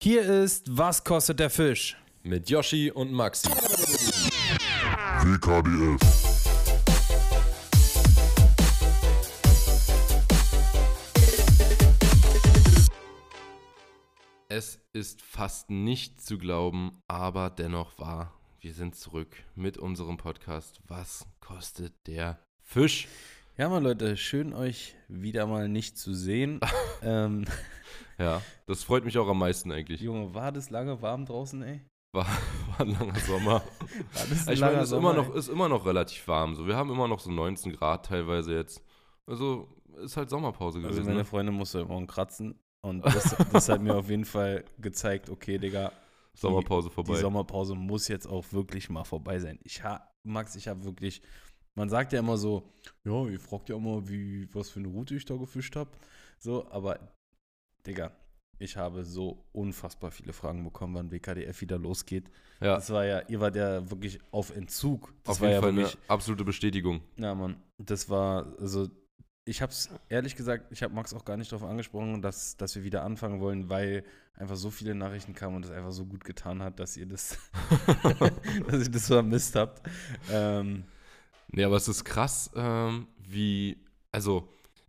Hier ist Was kostet der Fisch? Mit Yoshi und Maxi. WKDF. Es ist fast nicht zu glauben, aber dennoch wahr. Wir sind zurück mit unserem Podcast. Was kostet der Fisch? Ja, mal Leute, schön euch wieder mal nicht zu sehen. ähm, Ja, das freut mich auch am meisten eigentlich. Junge, war das lange warm draußen, ey? War, war ein langer Sommer. War das ein ich meine, es ist immer, noch, ist immer noch relativ warm. So, wir haben immer noch so 19 Grad teilweise jetzt. Also ist halt Sommerpause ey? gewesen. Also meine ne? Freundin musste morgen kratzen und das, das hat mir auf jeden Fall gezeigt, okay, Digga, die- Sommerpause vorbei. Die Sommerpause muss jetzt auch wirklich mal vorbei sein. Ich ha, Max, ich habe wirklich, man sagt ja immer so, ja, ihr fragt ja immer, wie, was für eine Route ich da gefischt habe. So, aber, Digga, ich habe so unfassbar viele Fragen bekommen, wann WKDF wieder losgeht. ja, Das war ja, ihr wart ja wirklich auf Entzug. Das auf war jeden ja Fall wirklich, eine absolute Bestätigung. ja, Mann, das war, also, ich habe es ehrlich gesagt, ich habe Max auch gar nicht darauf angesprochen, dass, dass wir wieder anfangen wollen, weil einfach so viele Nachrichten kamen und es einfach so gut getan hat, dass ihr das, dass ihr das vermisst habt. Ähm, Nee, aber es ist krass, ähm, wie, also,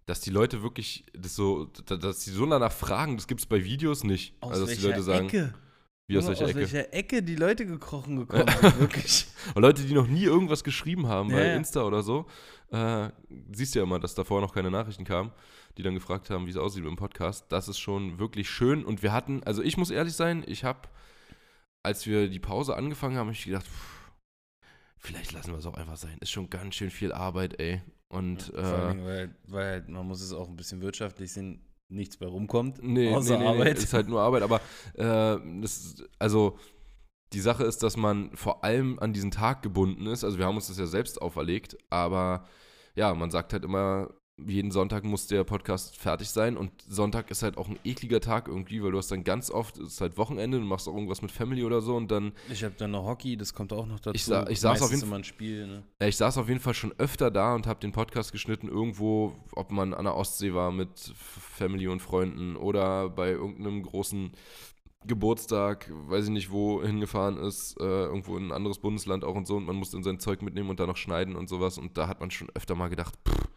dass die Leute wirklich, das so, da- dass die so danach fragen, das gibt es bei Videos nicht. aus also, dass die welcher Leute sagen, Ecke? wie aus welcher aus Ecke. welcher Ecke die Leute gekrochen gekommen sind, wirklich. Und Leute, die noch nie irgendwas geschrieben haben Ja, bei. Insta oder so, äh, siehst ja immer, dass davor noch keine Nachrichten kamen, die dann gefragt haben, wie es aussieht im Podcast. Das ist schon wirklich schön. Und wir hatten, also ich muss ehrlich sein, ich habe, als wir die Pause angefangen haben, hab ich gedacht, pff, vielleicht lassen wir es auch einfach sein. Ist schon ganz schön viel Arbeit, ey. Und Vor äh, allen Dingen, weil, weil halt, man muss es auch ein bisschen wirtschaftlich sehen, nichts bei rumkommt, Nee, außer nee, nee, Arbeit. Nee, ist halt nur Arbeit, aber äh, das, also die Sache ist, dass man vor allem an diesen Tag gebunden ist. Also wir haben uns das ja selbst auferlegt, aber ja, man sagt halt immer, jeden Sonntag muss der Podcast fertig sein und Sonntag ist halt auch ein ekliger Tag irgendwie, weil du hast dann ganz oft, es ist halt Wochenende, du machst auch irgendwas mit Family oder so und dann, Ich habe dann noch Hockey, das kommt auch noch dazu. Ich sa- ich saß auf jeden ein Spiel, ne? ja, ich saß auf jeden Fall schon öfter da und habe den Podcast geschnitten irgendwo, ob man an der Ostsee war mit Family und Freunden oder bei irgendeinem großen Geburtstag, weiß ich nicht wo, hingefahren ist, äh, irgendwo in ein anderes Bundesland auch und so und man musste dann sein Zeug mitnehmen und dann noch schneiden und sowas und da hat man schon öfter mal gedacht, pff,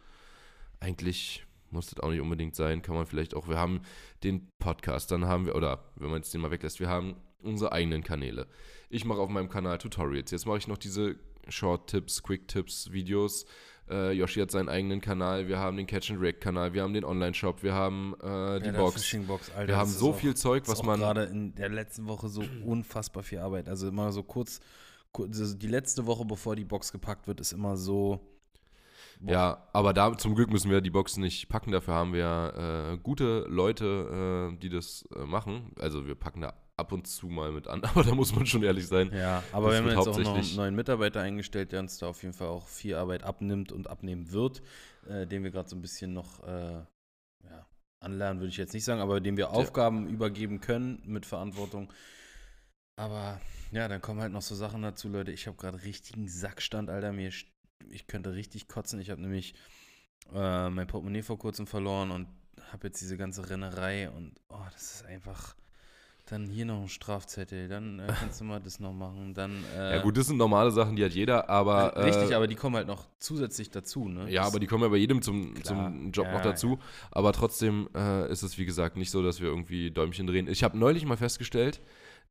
eigentlich muss das auch nicht unbedingt sein, kann man vielleicht auch, wir haben den Podcast, dann haben wir, oder wenn man jetzt den mal weglässt, wir haben unsere eigenen Kanäle. Ich mache auf meinem Kanal Tutorials, jetzt mache ich noch diese Short-Tipps, Quick-Tipps, Videos, äh, Yoshi hat seinen eigenen Kanal, wir haben den Catch-and-React-Kanal, wir haben den Online-Shop, wir haben äh, die Ja, Box. Box, Alter, Wir haben so auch- viel Zeug, was man. gerade in der letzten Woche so unfassbar viel Arbeit. Also immer so kurz, kurz die letzte Woche, bevor die Box gepackt wird, ist immer so. Boah. Ja, aber da zum Glück müssen wir die Box nicht packen. Dafür haben wir äh, gute Leute, äh, die das äh, machen. Also wir packen da ab und zu mal mit an, aber da muss man schon ehrlich sein. Ja, aber wir haben jetzt auch noch einen neuen Mitarbeiter eingestellt, der uns da auf jeden Fall auch viel Arbeit abnimmt und abnehmen wird, äh, den wir gerade so ein bisschen noch äh, ja, anlernen, würde ich jetzt nicht sagen, aber dem wir Aufgaben übergeben können mit Verantwortung. Aber ja, dann kommen halt noch so Sachen dazu, Leute. Ich habe gerade richtigen Sackstand, Alter. Mir, ich könnte richtig kotzen. Ich habe nämlich äh, mein Portemonnaie vor kurzem verloren und habe jetzt diese ganze Rennerei und oh, das ist einfach. Dann hier noch ein Strafzettel, dann äh, kannst du mal das noch machen, dann. Äh, Ja gut, das sind normale Sachen, die hat jeder, aber. Richtig, äh, aber die kommen halt noch zusätzlich dazu, ne? Ja, Das- aber die kommen ja bei jedem zum, Klar. zum Job Ja, noch dazu. Aber trotzdem äh, ist es, wie gesagt, nicht so, dass wir irgendwie Däumchen drehen. Ich habe neulich mal festgestellt,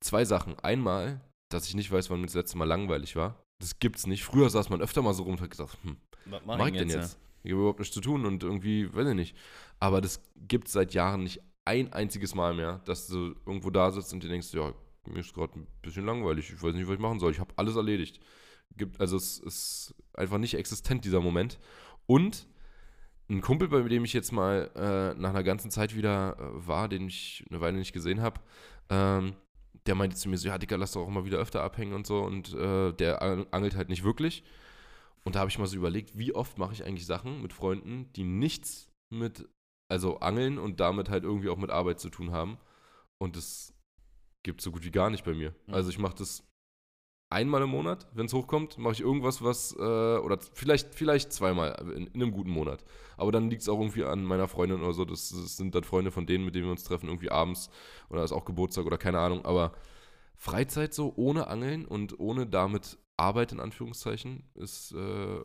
zwei Sachen. Einmal, dass ich nicht weiß, wann mir das letzte Mal langweilig war. Das gibt's nicht. Früher saß man öfter mal so rum und hat gesagt, hm, Was was mach ich denn jetzt? Ich habe überhaupt nichts zu tun und irgendwie, weiß ich nicht. Aber das gibt es seit Jahren nicht ein einziges Mal mehr, dass du irgendwo da sitzt und dir denkst, ja, mir ist gerade ein bisschen langweilig, ich weiß nicht, was ich machen soll. Ich habe alles erledigt. Gibt, also es ist einfach nicht existent, dieser Moment. Und ein Kumpel, bei dem ich jetzt mal äh, nach einer ganzen Zeit wieder äh, war, den ich eine Weile nicht gesehen habe, ähm, der meinte zu mir so, ja, Dicker, lass doch auch mal wieder öfter abhängen und so. Und äh, der ang- angelt halt nicht wirklich. Und da habe ich mal so überlegt, wie oft mache ich eigentlich Sachen mit Freunden, die nichts mit, also Angeln und damit halt irgendwie auch mit Arbeit zu tun haben. Und das gibt so gut wie gar nicht bei mir. Mhm. Also ich mache das einmal im Monat, wenn es hochkommt, mache ich irgendwas, was, äh, oder vielleicht, vielleicht zweimal in, in, einem guten Monat. Aber dann liegt es auch irgendwie an meiner Freundin oder so. Das, das, sind dann Freunde von denen, mit denen wir uns treffen, irgendwie abends oder ist auch Geburtstag oder keine Ahnung. Aber Freizeit so ohne Angeln und ohne damit Arbeit in Anführungszeichen ist, äh,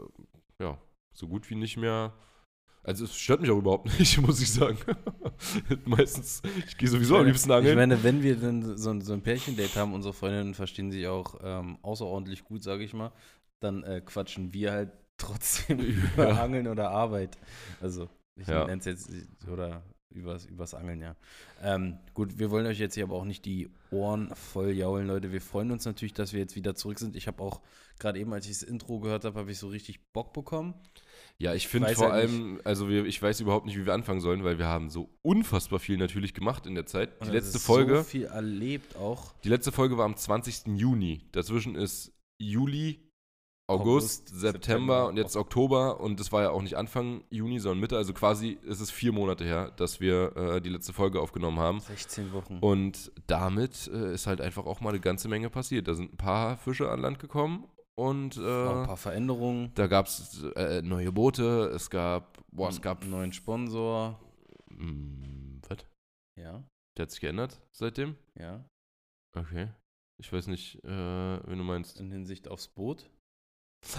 ja, so gut wie nicht mehr also es stört mich auch überhaupt nicht, muss ich sagen. Meistens, ich gehe sowieso am liebsten angeln. Ich meine, wenn wir dann so, so ein Pärchendate haben, unsere Freundinnen verstehen sich auch ähm, außerordentlich gut, sage ich mal, dann äh, quatschen wir halt trotzdem über ja. Angeln oder Arbeit. Also ich ja. nenne es jetzt, oder übers, übers Angeln, ja. Ähm, gut, wir wollen euch jetzt hier aber auch nicht die Ohren voll jaulen, Leute. Wir freuen uns natürlich, dass wir jetzt wieder zurück sind. Ich habe auch, gerade eben, als ich das Intro gehört habe, habe ich so richtig Bock bekommen. Ja, ich finde vor halt allem, nicht. also wir, ich weiß überhaupt nicht, wie wir anfangen sollen, weil wir haben so unfassbar viel natürlich gemacht in der Zeit. Die letzte Folge. so viel erlebt auch. Die letzte Folge war am 20. Juni. Dazwischen ist Juli, August, August September, September, und jetzt Oktober und das war ja auch nicht Anfang Juni, sondern Mitte. Also quasi ist es vier Monate her, dass wir äh, die letzte Folge aufgenommen haben. 16 Wochen. Und damit äh, ist halt einfach auch mal eine ganze Menge passiert. Da sind ein paar Fische an Land gekommen und äh, ein paar Veränderungen. Da gab es äh, neue Boote, es gab, boah, es gab einen neuen Sponsor. Mh, hm, was? Ja. Der hat sich geändert seitdem? Ja. Okay. Ich weiß nicht, äh, wenn du meinst. In Hinsicht aufs Boot?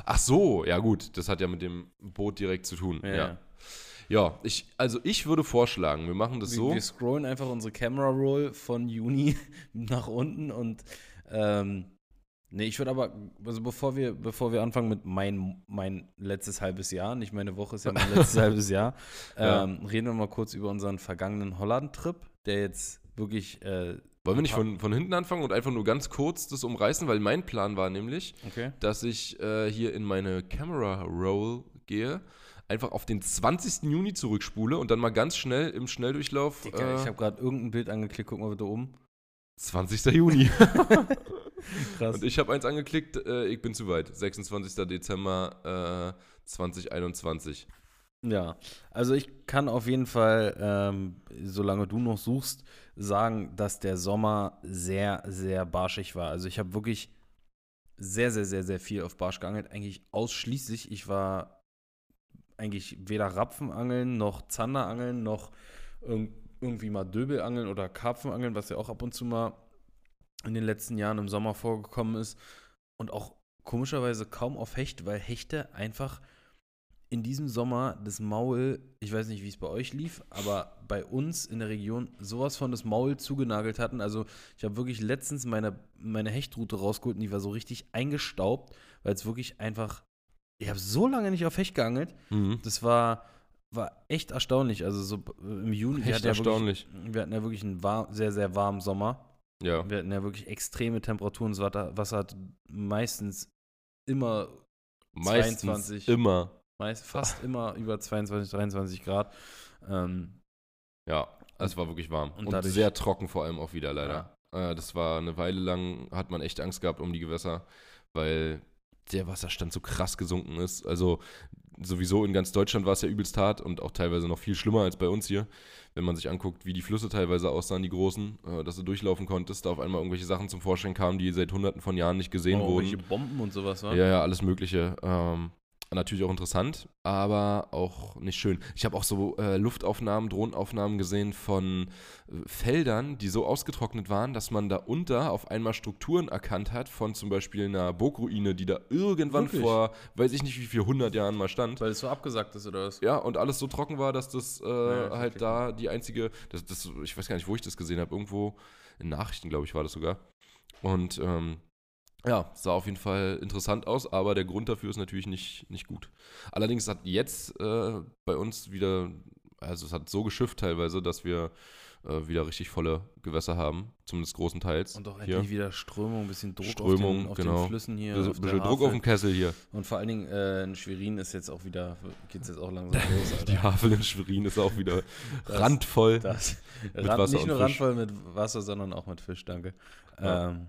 Ach so, ja gut, das hat ja mit dem Boot direkt zu tun. Ja. Ja, ja ich, also ich würde vorschlagen, wir machen das wir, so. Wir scrollen einfach unsere Camera Roll von Juni nach unten und ähm, Nee, ich würde aber, also bevor wir, bevor wir anfangen mit mein, mein letztes halbes Jahr, nicht meine Woche ist ja mein letztes halbes Jahr, ähm, ja. reden wir mal kurz über unseren vergangenen Holland-Trip, der jetzt wirklich. Äh, Wollen wir nicht von, von hinten anfangen und einfach nur ganz kurz das umreißen, weil mein Plan war nämlich, okay. dass ich äh, hier in meine Camera Roll gehe, einfach auf den 20. Juni zurückspule und dann mal ganz schnell im Schnelldurchlauf. Dicker, äh, ich habe gerade irgendein Bild angeklickt, guck mal bitte oben. 20. Juni. Krass. Und ich habe eins angeklickt, äh, ich bin zu weit. 26. Dezember äh, 2021. Ja, also ich kann auf jeden Fall, ähm, solange du noch suchst, sagen, dass der Sommer sehr, sehr barschig war. Also ich habe wirklich sehr, sehr, sehr, sehr viel auf Barsch geangelt. Eigentlich ausschließlich. Ich war eigentlich weder Rapfenangeln noch Zanderangeln noch irgendwie mal Döbelangeln oder Karpfenangeln, was ja auch ab und zu mal in den letzten Jahren im Sommer vorgekommen ist. Und auch komischerweise kaum auf Hecht, weil Hechte einfach in diesem Sommer das Maul, ich weiß nicht, wie es bei euch lief, aber bei uns in der Region sowas von das Maul zugenagelt hatten. Also ich habe wirklich letztens meine, meine Hechtroute rausgeholt und die war so richtig eingestaubt, weil es wirklich einfach, ich habe so lange nicht auf Hecht geangelt. Mhm. Das war, war echt erstaunlich. Also so im Juni, echt erstaunlich. Ja wirklich, wir hatten ja wirklich einen warm, sehr, sehr warmen Sommer. Ja. Wir hatten ja wirklich extreme Temperaturen. Das Wasser hat meistens immer meistens 22. Immer. Meist, fast immer über 22, 23 Grad. Ähm, ja, es war wirklich warm. Und, und sehr trocken vor allem auch wieder leider. Ja. Äh, das war eine Weile lang, hat man echt Angst gehabt um die Gewässer, weil der Wasserstand so krass gesunken ist. Also sowieso in ganz Deutschland war es ja übelst hart und auch teilweise noch viel schlimmer als bei uns hier. Wenn man sich anguckt, wie die Flüsse teilweise aussahen, die großen, äh, dass du durchlaufen konntest, da auf einmal irgendwelche Sachen zum Vorschein kamen, die seit hunderten von Jahren nicht gesehen oh, wurden. Irgendwelche Bomben und sowas, wa? Ja, ja, alles Mögliche. Ähm, natürlich auch interessant, aber auch nicht schön. Ich habe auch so äh, Luftaufnahmen, Drohnenaufnahmen gesehen von äh, Feldern, die so ausgetrocknet waren, dass man da unter auf einmal Strukturen erkannt hat von zum Beispiel einer Burgruine, die da irgendwann Wirklich? vor, weiß ich nicht wie viel, 100 Jahren mal stand. Weil es so abgesagt ist oder was? Ja, und alles so trocken war, dass das äh, ja, halt okay. da die einzige, das, das, ich weiß gar nicht, wo ich das gesehen habe, irgendwo in Nachrichten, glaube ich, war das sogar. Und ähm, ja, sah auf jeden Fall interessant aus, aber der Grund dafür ist natürlich nicht, nicht gut. Allerdings hat jetzt äh, bei uns wieder, also es hat so geschifft teilweise, dass wir äh, wieder richtig volle Gewässer haben, zumindest großenteils. Und auch endlich wieder Strömung, ein bisschen Druck Strömung, auf, den, auf genau. den Flüssen hier. Ein bisschen Druck auf dem Kessel hier. Und vor allen Dingen äh, in Schwerin ist jetzt auch wieder, geht es jetzt auch langsam los. Alter. Die Havel in Schwerin ist auch wieder das, randvoll das, mit Rand, Wasser Nicht nur Fisch. randvoll mit Wasser, sondern auch mit Fisch, danke. Ja. Ähm,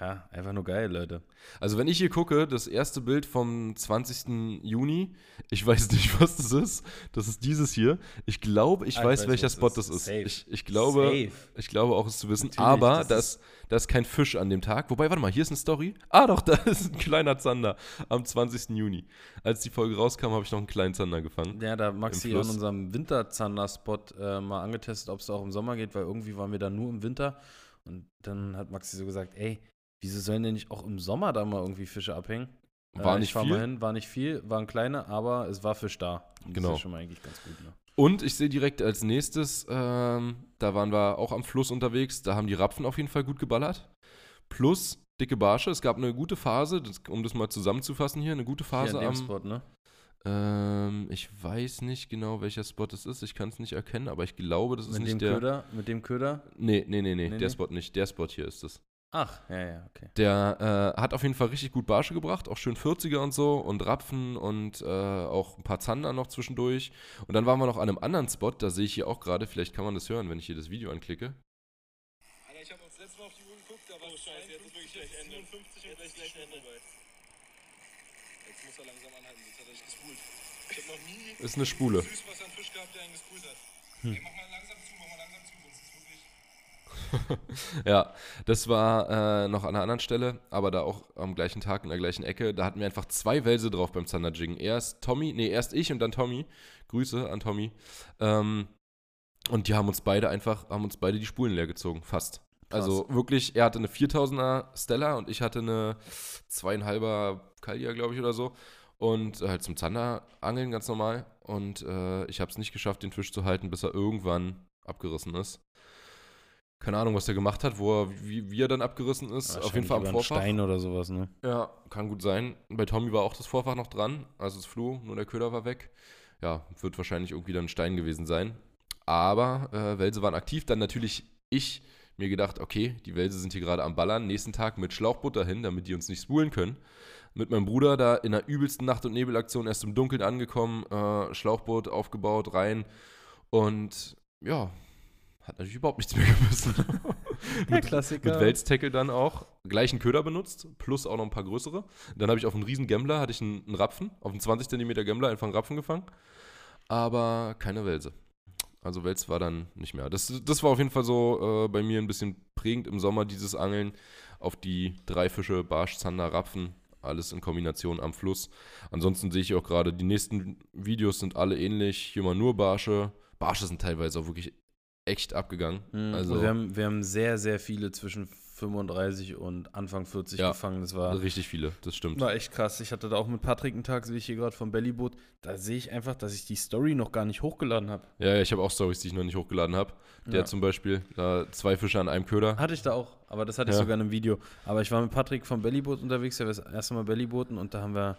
Ja, einfach nur geil, Leute. Also wenn ich hier gucke, das erste Bild vom 20. Juni, ich weiß nicht, was das ist. Das ist dieses hier. Ich glaube, ich Ah, weiß, ich weiß, welcher was Spot das das ist. ist. Safe. Ich, ich, glaube, Safe. ich glaube auch, es zu wissen. Natürlich, Aber das da ist, da ist kein Fisch an dem Tag. Wobei, warte mal, hier ist eine Story. Ah, doch, da ist ein kleiner Zander am 20. Juni. Als die Folge rauskam, habe ich noch einen kleinen Zander gefangen. Ja, da hat Maxi an unserem Winterzander-Spot äh, mal angetestet, ob es auch im Sommer geht, weil irgendwie waren wir da nur im Winter. Und dann hat Maxi so gesagt, ey, wieso sollen denn nicht auch im Sommer da mal irgendwie Fische abhängen? War äh, nicht viel. Mal hin, war nicht viel, waren kleine, aber es war Fisch da. Und Genau. Das ist schon mal eigentlich ganz gut, ne? Und ich sehe direkt als nächstes, ähm, da waren wir auch am Fluss unterwegs, da haben die Rapfen auf jeden Fall gut geballert. Plus dicke Barsche. Es gab eine gute Phase, das, um das mal zusammenzufassen hier, eine gute Phase am. Spot, ne? Ähm, ich weiß nicht genau, welcher Spot es ist. Ich kann es nicht erkennen, aber ich glaube, das ist Mit nicht dem der. Köder, mit dem Köder. Nee, nee, nee, nee, Nee, der nee. Spot nicht. Der Spot hier ist es. Ach, ja, ja, okay. Der äh, hat auf jeden Fall richtig gut Barsche gebracht, auch schön 40er und so und Rapfen und äh, auch ein paar Zander noch zwischendurch. Und dann waren wir noch an einem anderen Spot, da sehe ich hier auch gerade, vielleicht kann man das hören, wenn ich hier das Video anklicke. Alter, ich habe uns letztes Mal auf die Uhr geguckt, war es scheiße, jetzt ist wirklich gleich Ende. 57 und gleich gleich Ende. Jetzt muss er langsam anhalten, jetzt hat er sich gespult. Ich habe noch nie Ist eine Spule. Süßwasser einen Fisch gehabt, der einen gespult hat. Hm. Ey, mach mal langsam zu, mach mal langsam zu. Ja, das war äh, noch an einer anderen Stelle, aber da auch am gleichen Tag in der gleichen Ecke. Da hatten wir einfach zwei Wälse drauf beim Zanderjiggen. Erst Tommy, nee, erst ich und dann Tommy. Grüße an Tommy. Ähm, und die haben uns beide einfach, haben uns beide die Spulen leer gezogen, fast. Also wirklich, er hatte eine 4000er Stella und ich hatte eine zweieinhalber Kalia, glaube ich, oder so. Und äh, halt zum Zanderangeln ganz normal. Und äh, ich habe es nicht geschafft, den Fisch zu halten, bis er irgendwann abgerissen ist. Keine Ahnung, was er gemacht hat, wo er, wie, wie er dann abgerissen ist. Auf jeden Fall am Vorfach. Stein oder sowas, ne? Ja, kann gut sein. Bei Tommy war auch das Vorfach noch dran, also es floh, nur der Köder war weg. Ja, wird wahrscheinlich irgendwie dann ein Stein gewesen sein. Aber äh, Welse waren aktiv. Dann natürlich ich mir gedacht, okay, die Welse sind hier gerade am Ballern. Nächsten Tag mit Schlauchboot dahin, damit die uns nicht spulen können. Mit meinem Bruder da in der übelsten Nacht- und Nebelaktion erst im Dunkeln angekommen, äh, Schlauchboot aufgebaut, rein. Und ja, hat natürlich überhaupt nichts mehr gebissen. mit, Klassiker. mit Welstackle dann auch gleichen Köder benutzt, plus auch noch ein paar größere. Dann habe ich auf einen riesen Gambler, hatte ich einen, einen Rapfen, auf einen 20 cm Gambler einfach einen Rapfen gefangen, aber keine Welse. Also Wels war dann nicht mehr. Das, das war auf jeden Fall so äh, bei mir ein bisschen prägend im Sommer, dieses Angeln auf die drei Fische, Barsch, Zander, Rapfen, alles in Kombination am Fluss. Ansonsten sehe ich auch gerade, die nächsten Videos sind alle ähnlich. Hier mal nur Barsche. Barsche sind teilweise auch wirklich echt abgegangen. Mhm. Also wir, haben, wir haben sehr, sehr viele zwischen 35 und Anfang 40 Ja. gefangen. Das war, richtig viele, das stimmt. war echt krass. Ich hatte da auch mit Patrick einen Tag, sehe ich hier gerade vom Bellyboot. Da sehe ich einfach, dass ich die Story noch gar nicht hochgeladen habe. Ja, ja, ich habe auch Stories, die ich noch nicht hochgeladen habe. Der Ja. zum Beispiel, da zwei Fische an einem Köder. Hatte ich da auch, aber das hatte ich Ja. sogar in einem Video. Aber ich war mit Patrick vom Bellyboot unterwegs, ja, das erste Mal Bellybooten und da haben wir,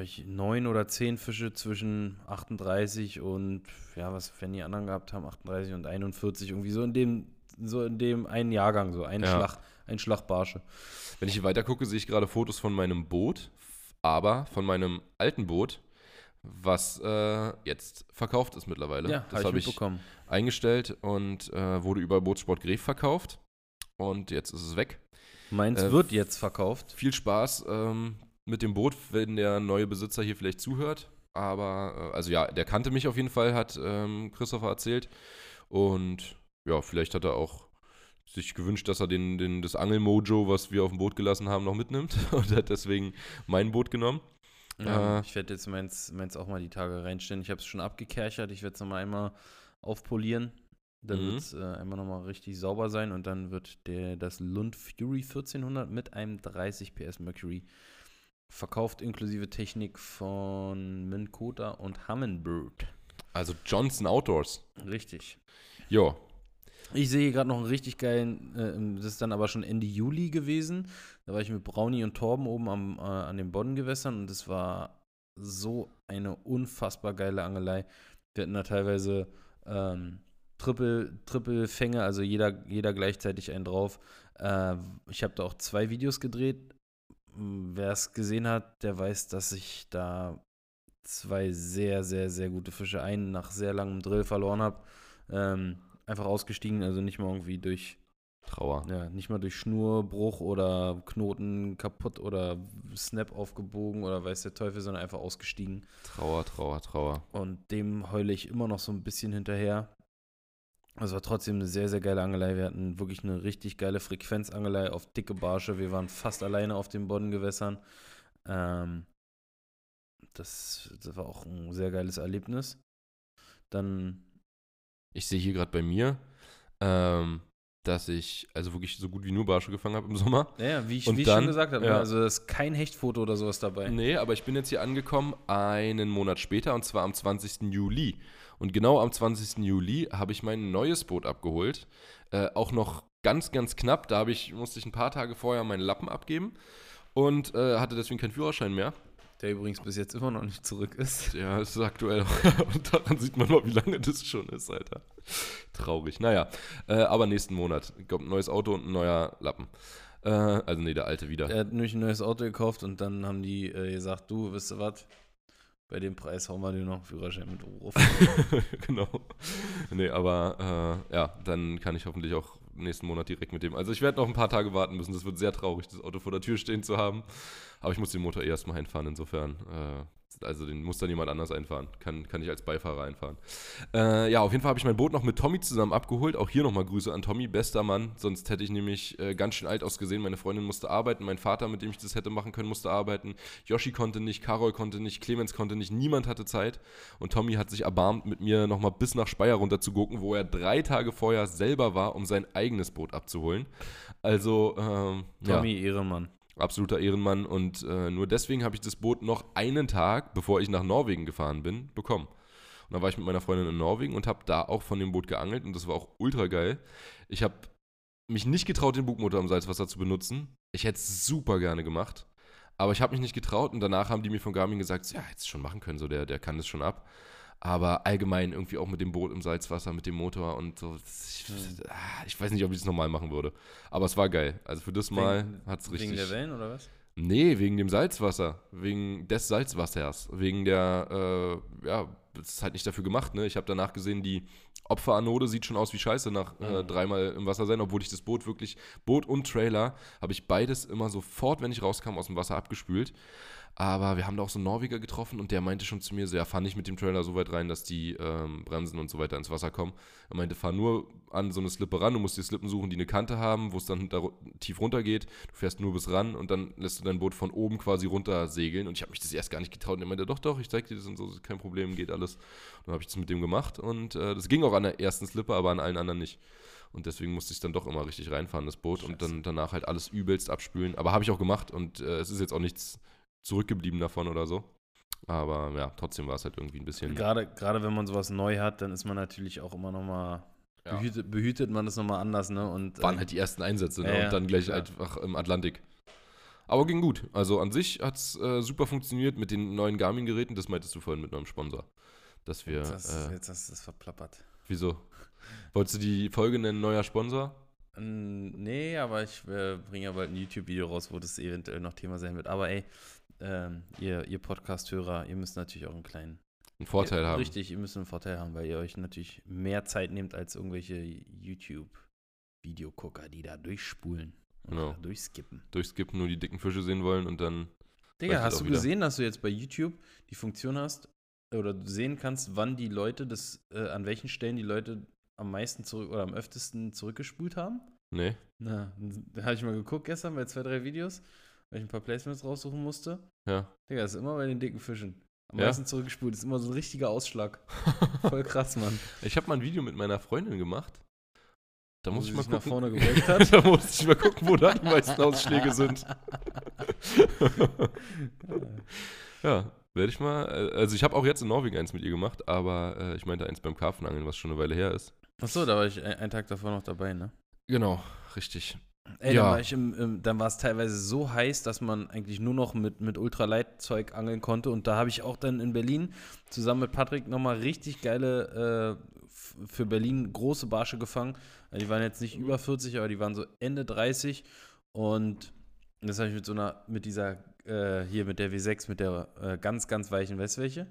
ich, neun oder zehn Fische zwischen 38 und, ja, was wenn die anderen gehabt haben, 38 und 41, irgendwie so in dem, so in dem einen Jahrgang, so ein Ja. Schlag, ein Schlag Barsche. Wenn ich hier weiter gucke, sehe ich gerade Fotos von meinem Boot, aber von meinem alten Boot, was äh, jetzt verkauft ist mittlerweile. Ja, das habe ich ich mitbekommen. eingestellt und äh, wurde über Bootsport Gref verkauft. Und jetzt ist es weg. Meins Äh, wird jetzt verkauft. Viel Spaß ähm, mit dem Boot, wenn der neue Besitzer hier vielleicht zuhört. Aber, äh, also ja, der kannte mich auf jeden Fall, hat ähm, Christopher erzählt. Und ja, vielleicht hat er auch sich gewünscht, dass er den, den, das Angelmojo, was wir auf dem Boot gelassen haben, noch mitnimmt. Und hat deswegen mein Boot genommen. Ja, Äh, ich werde jetzt meins, meins auch mal die Tage reinstellen. Ich habe es schon abgekerchert. Ich werde es nochmal einmal aufpolieren. Dann Mhm. wird es äh, einmal nochmal richtig sauber sein und dann wird der, das Lund Fury 1400 mit einem 30 PS Mercury verkauft, inklusive Technik von Minn Kota und Humminbird. Also Johnson Outdoors. Richtig. Jo. Ich sehe hier gerade noch einen richtig geilen, äh, das ist dann aber schon Ende Juli gewesen. Da war ich mit Brownie und Torben oben am, äh, an den Boddengewässern und es war so eine unfassbar geile Angelei. Wir hatten da teilweise ähm, Triple, Triple Fänge, also jeder, jeder gleichzeitig einen drauf. Äh, ich habe da auch zwei Videos gedreht. Wer es gesehen hat, der weiß, dass ich da zwei sehr, sehr, sehr gute Fische, einen nach sehr langem Drill verloren habe. Ähm, einfach ausgestiegen, also nicht mal irgendwie durch Trauer. Ja, nicht mal durch Schnurbruch oder Knoten kaputt oder Snap aufgebogen oder weiß der Teufel, sondern einfach ausgestiegen. Trauer, Trauer, Trauer. Und dem heule ich immer noch so ein bisschen hinterher. Es war trotzdem eine sehr, sehr geile Angelei. Wir hatten wirklich eine richtig geile Frequenzangelei auf dicke Barsche. Wir waren fast alleine auf den Boddengewässern. Ähm, das, das war auch ein sehr geiles Erlebnis. Dann, Ich sehe hier gerade bei mir, ähm, dass ich also wirklich so gut wie nur Barsche gefangen habe im Sommer. ja, wie ich, Und wie ich dann- schon gesagt habe, ja. also da ist kein Hechtfoto oder sowas dabei. Nee, aber ich bin jetzt hier angekommen einen Monat später und zwar am 20. Juli. Und genau am 20. Juli habe ich mein neues Boot abgeholt. Äh, auch noch ganz, ganz knapp. Da habe ich, musste ich ein paar Tage vorher meinen Lappen abgeben und äh, hatte deswegen keinen Führerschein mehr. Der übrigens bis jetzt immer noch nicht zurück ist. Ja, ist aktuell. und daran sieht man mal, wie lange das schon ist, Alter. Traurig. Naja, äh, aber nächsten Monat kommt ein neues Auto und ein neuer Lappen. Äh, also nee, der alte wieder. Er hat nämlich ein neues Auto gekauft und dann haben die äh, gesagt, du, wisst ihr was? Bei dem Preis hauen wir dir noch einen Führerschein mit Ruf. genau. Nee, aber äh, ja, dann kann ich hoffentlich auch nächsten Monat direkt mit dem. Also ich werde noch ein paar Tage warten müssen. Das wird sehr traurig, das Auto vor der Tür stehen zu haben. Aber ich muss den Motor eh erstmal einfahren, insofern. Also den muss dann jemand anders einfahren. Kann, kann ich als Beifahrer einfahren. Äh, ja, auf jeden Fall habe ich mein Boot noch mit Tommy zusammen abgeholt. Auch hier nochmal Grüße an Tommy, bester Mann. Sonst hätte ich nämlich äh, ganz schön alt ausgesehen. Meine Freundin musste arbeiten, mein Vater, mit dem ich das hätte machen können, musste arbeiten. Yoshi konnte nicht, Karol konnte nicht, Clemens konnte nicht, niemand hatte Zeit. Und Tommy hat sich erbarmt, mit mir nochmal bis nach Speyer runter zu gucken, wo er drei Tage vorher selber war, um sein eigenes Boot abzuholen. Also, ähm, ja. Tommy Ehrenmann. Absoluter Ehrenmann und äh, nur deswegen habe ich das Boot noch einen Tag, bevor ich nach Norwegen gefahren bin, bekommen. Und dann war ich mit meiner Freundin in Norwegen und habe da auch von dem Boot geangelt und das war auch ultra geil. Ich habe mich nicht getraut, den Bugmotor im Salzwasser zu benutzen. Ich hätte es super gerne gemacht, aber ich habe mich nicht getraut und danach haben die mir von Garmin gesagt, ja, hätte es schon machen können, so der, der kann das schon ab. Aber allgemein irgendwie auch mit dem Boot im Salzwasser, mit dem Motor und so. Ich, ah, ich weiß nicht, ob ich das normal machen würde. Aber es war geil. Also für das Mal Wegen- hat es richtig. Wegen der Wellen oder was? Nee, wegen dem Salzwasser. Wegen des Salzwassers. Wegen der, äh, ja, das ist halt nicht dafür gemacht, ne? Ich habe danach gesehen, die Opferanode sieht schon aus wie Scheiße nach äh, Mhm. dreimal im Wasser sein, obwohl ich das Boot wirklich, Boot und Trailer, habe ich beides immer sofort, wenn ich rauskam, aus dem Wasser abgespült. Aber wir haben da auch so einen Norweger getroffen und der meinte schon zu mir, so, ja, fahr nicht mit dem Trailer so weit rein, dass die ähm, Bremsen und so weiter ins Wasser kommen. Er meinte, fahr nur an so eine Slippe ran, du musst dir Slippen suchen, die eine Kante haben, wo es dann da tief runter geht. Du fährst nur bis ran und dann lässt du dein Boot von oben quasi runter segeln. Und ich habe mich das erst gar nicht getraut. Und er meinte, doch, doch, ich zeig dir das und so, ist kein Problem, geht alles. Und dann habe ich das mit dem gemacht und äh, das ging auch an der ersten Slippe, aber an allen anderen nicht. Und deswegen musste ich dann doch immer richtig reinfahren, das Boot, und dann danach halt alles übelst abspülen. Aber habe ich auch gemacht und äh, es ist jetzt auch nichts zurückgeblieben davon oder so. Aber ja, trotzdem war es halt irgendwie ein bisschen. Gerade, gerade wenn man sowas neu hat, dann ist man natürlich auch immer noch mal Ja. behütet, behütet man das nochmal anders, ne? Und waren äh, halt die ersten Einsätze ne? Ja, ja, und dann gleich klar. einfach im Atlantik. Aber ging gut. Also an sich hat es äh, super funktioniert mit den neuen Garmin-Geräten. Das meintest du vorhin mit neuem Sponsor. Dass wir. jetzt, hast, Äh, jetzt hast du es verplappert. wieso? Wolltest du die Folge nennen, neuer Sponsor? Nee, aber ich äh, bringe ja bald ein YouTube-Video raus, wo das eventuell noch Thema sein wird. Aber ey, ähm, ihr, ihr Podcast-Hörer, ihr müsst natürlich auch einen kleinen Einen Vorteil Ja, haben. Richtig, ihr müsst einen Vorteil haben, weil ihr euch natürlich mehr Zeit nehmt als irgendwelche YouTube-Videogucker, die da durchspulen und Genau. da durchskippen. Durchskippen, nur die dicken Fische sehen wollen und dann. Digga, hast du wieder. gesehen, dass du jetzt bei YouTube die Funktion hast oder du sehen kannst, wann die Leute das, äh, an welchen Stellen die Leute am meisten zurück oder am öftesten zurückgespult haben? Nee. Na, da habe ich mal geguckt gestern bei zwei, drei Videos, weil ich ein paar Placements raussuchen musste. Ja. Digga, das ist immer bei den dicken Fischen. Am Ja? meisten zurückgespult, das ist immer so ein richtiger Ausschlag. Voll krass, Mann. Ich habe mal ein Video mit meiner Freundin gemacht. Da muss ich mal sich nach gucken. vorne gebeugt hat. da muss ich mal gucken, wo da die meisten Ausschläge sind. ja, werde ich mal. äh, Also ich habe auch jetzt in Norwegen eins mit ihr gemacht, aber äh, ich meinte eins beim Karpfenangeln, was schon eine Weile her ist. Achso, da war ich ein- einen Tag davor noch dabei, ne? Genau, richtig. Ey, Ja. dann war es teilweise so heiß, dass man eigentlich nur noch mit, mit Ultraleitzeug angeln konnte. Und da habe ich auch dann in Berlin zusammen mit Patrick nochmal richtig geile, äh, für Berlin große Barsche gefangen. Äh, Die waren jetzt nicht über 40, aber die waren so Ende 30. Und das habe ich mit so einer, mit dieser, äh, hier mit der W6, mit der äh, ganz, ganz weichen, welche?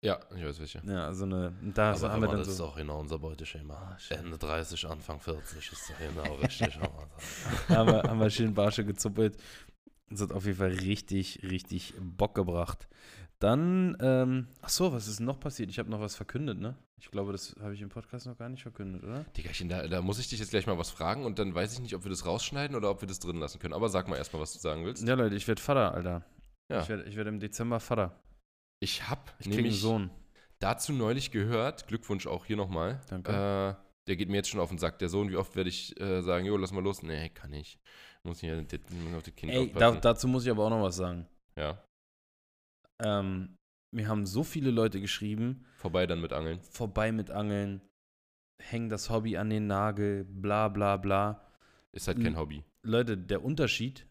Ja, ich weiß welche. Ja, also eine, da Aber haben wir dann das ist so, auch genau unser Beuteschema. Ah. Ende 30, Anfang 40 ist doch genau richtig. haben, wir, haben wir schön Barsche gezuppelt. Das hat auf jeden Fall richtig, richtig Bock gebracht. Dann, ähm, ach so, was ist noch passiert? Ich habe noch was verkündet, ne? Ich glaube, das habe ich im Podcast noch gar nicht verkündet, oder? Diggerchen, da, da muss ich dich jetzt gleich mal was fragen und dann weiß ich nicht, ob wir das rausschneiden oder ob wir das drin lassen können. Aber sag mal erstmal, was du sagen willst. Ja, Leute, ich werde Vater, Alter. Ja. Ich werde werd im Dezember Vater. Ich habe Ich kriege einen nämlich Sohn. dazu neulich gehört, Glückwunsch auch hier nochmal. Danke. Äh, der geht mir jetzt schon auf den Sack. Der Sohn, wie oft werde ich äh, sagen, jo, lass mal los? Nee, kann ich. Muss ich ja das- auf das Kind Ey, da, dazu muss ich aber auch noch was sagen. ja, Ähm, mir haben so viele Leute geschrieben, vorbei dann mit Angeln. vorbei mit Angeln, häng das Hobby an den Nagel, bla bla bla. Ist halt kein. Hobby. Leute, der Unterschied,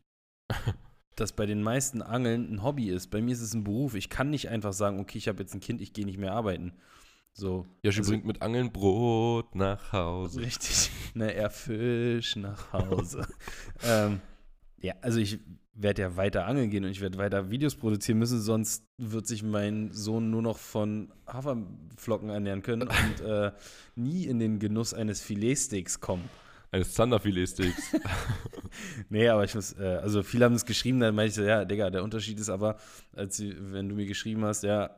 dass bei den meisten Angeln ein Hobby ist. Bei mir ist es ein Beruf. Ich kann nicht einfach sagen, okay, ich habe jetzt ein Kind, ich gehe nicht mehr arbeiten. So. Joshi Also- bringt mit Angeln Brot nach Hause. Richtig. Ne, er Fisch nach Hause. ähm, ja, also ich werde ja weiter angeln gehen und ich werde weiter Videos produzieren müssen, sonst wird sich mein Sohn nur noch von Haferflocken ernähren können und äh, nie in den Genuss eines Filetsteaks kommen. Eines Zanderfilet-Steaks. Nee, aber ich muss, äh, also viele haben es geschrieben, dann meinte ich so, ja, Digga, der Unterschied ist aber, als wenn du mir geschrieben hast, ja,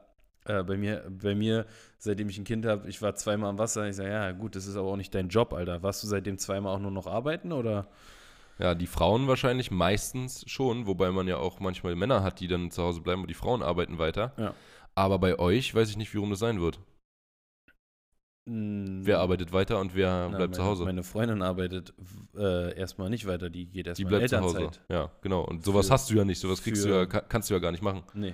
äh, bei mir, bei mir, seitdem ich ein Kind habe, ich war zweimal am Wasser, ich sage, ja, gut, das ist aber auch nicht dein Job, Alter. Warst du seitdem zweimal auch nur noch arbeiten oder? ja, die Frauen wahrscheinlich meistens schon, wobei man ja auch manchmal Männer hat, die dann zu Hause bleiben und die Frauen arbeiten weiter. Ja. Aber bei euch weiß ich nicht, wie rum das sein wird. Mm, Wer arbeitet weiter und wer na, bleibt zu meine- Hause? Meine Freundin arbeitet äh, erstmal nicht weiter, die geht die erstmal in bleibt zu Hause. Elternzeit. Ja, genau. Und sowas Für- hast du ja nicht. Sowas kriegst du für- ja, ka- kannst du ja gar nicht machen. Nee,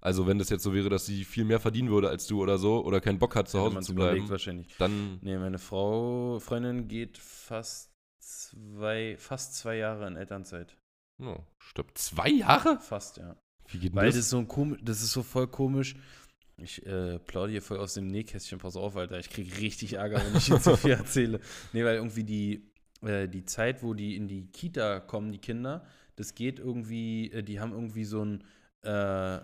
Also wenn das jetzt so wäre, dass sie viel mehr verdienen würde als du oder so oder keinen Bock hat, zu Hause zu bleiben, wahrscheinlich. dann Nee, meine Frau, Freundin geht fast zwei, fast zwei Jahre in Elternzeit. oh, stirbt zwei Jahre? Fast, ja. Wie geht Weil das das? ist so ein komisch, das ist so voll komisch. Ich äh, plaudere hier voll aus dem Nähkästchen, pass auf, Alter. Ich krieg richtig Ärger, wenn ich jetzt so viel erzähle. Nee, weil irgendwie die, äh, die Zeit, wo die in die Kita kommen, die Kinder, das geht irgendwie, äh, die haben irgendwie so ein, äh,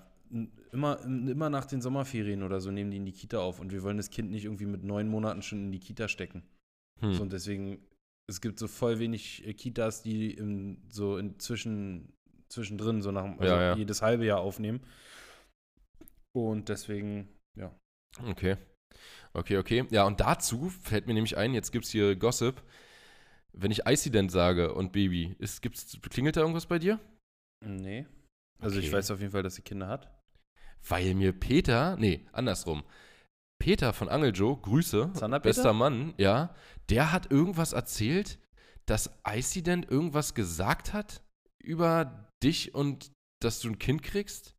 immer, immer nach den Sommerferien oder so nehmen die in die Kita auf und wir wollen das Kind nicht irgendwie mit neun Monaten schon in die Kita stecken. Hm. So, und deswegen, es gibt so voll wenig äh, Kitas, die im, so inzwischen zwischendrin, so nach also Ja, ja. jedes halbe Jahr aufnehmen. Und deswegen, ja. Okay. Okay, okay. Ja, und dazu fällt mir nämlich ein, jetzt gibt es hier Gossip. Wenn ich Icident sage und Baby, ist, gibt's, klingelt da irgendwas bei dir? Nee. Also ich Okay. weiß auf jeden Fall, dass sie Kinder hat. Weil mir Peter, nee, andersrum. Peter von Angeljo, Grüße, Zander Peter? bester Mann, ja, der hat irgendwas erzählt, dass Icident irgendwas gesagt hat über dich und dass du ein Kind kriegst.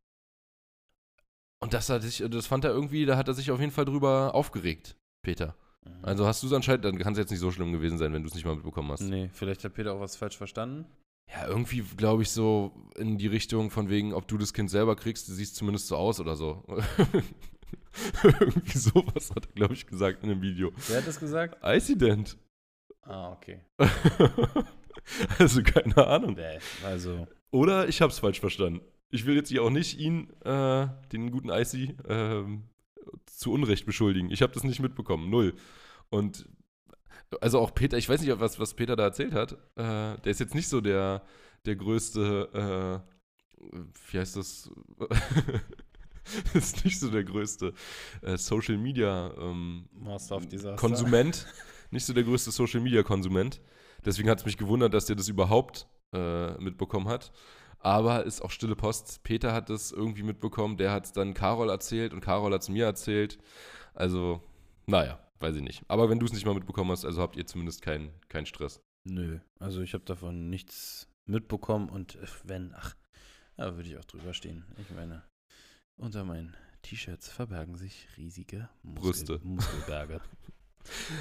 Und das, hat sich, das fand er irgendwie, da hat er sich auf jeden Fall drüber aufgeregt, Peter. Mhm. Also hast du es anscheinend, dann kann es jetzt nicht so schlimm gewesen sein, wenn du es nicht mal mitbekommen hast. Nee, vielleicht hat Peter auch was falsch verstanden. Ja, irgendwie glaube ich so in die Richtung von wegen, ob du das Kind selber kriegst, du siehst zumindest so aus oder so. irgendwie sowas hat er, glaube ich, gesagt in dem Video. Wer hat das gesagt? Icident. Ah, okay. also keine Ahnung. Also, Oder ich habe es falsch verstanden. Ich will jetzt hier auch nicht ihn, äh, den guten Icy, ähm, zu Unrecht beschuldigen. Ich habe das nicht mitbekommen, null. Und also auch Peter, ich weiß nicht, was, was Peter da erzählt hat. Äh, der ist jetzt nicht so der, der größte, äh, wie heißt das? ist nicht so der größte äh, Social Media ähm. Konsument. nicht so der größte Social Media Konsument. Deswegen hat es mich gewundert, dass der das überhaupt äh, mitbekommen hat. Aber ist auch stille Post. Peter hat das irgendwie mitbekommen. Der hat es dann Carol erzählt und Carol hat es mir erzählt. Also, naja, weiß ich nicht. Aber wenn du es nicht mal mitbekommen hast, also habt ihr zumindest keinen keinen Stress. Nö, also ich habe davon nichts mitbekommen und äh, wenn, ach, da würde ich auch drüber stehen. Ich meine, unter meinen T-Shirts verbergen sich riesige Muskel Brüste. Muskelberge.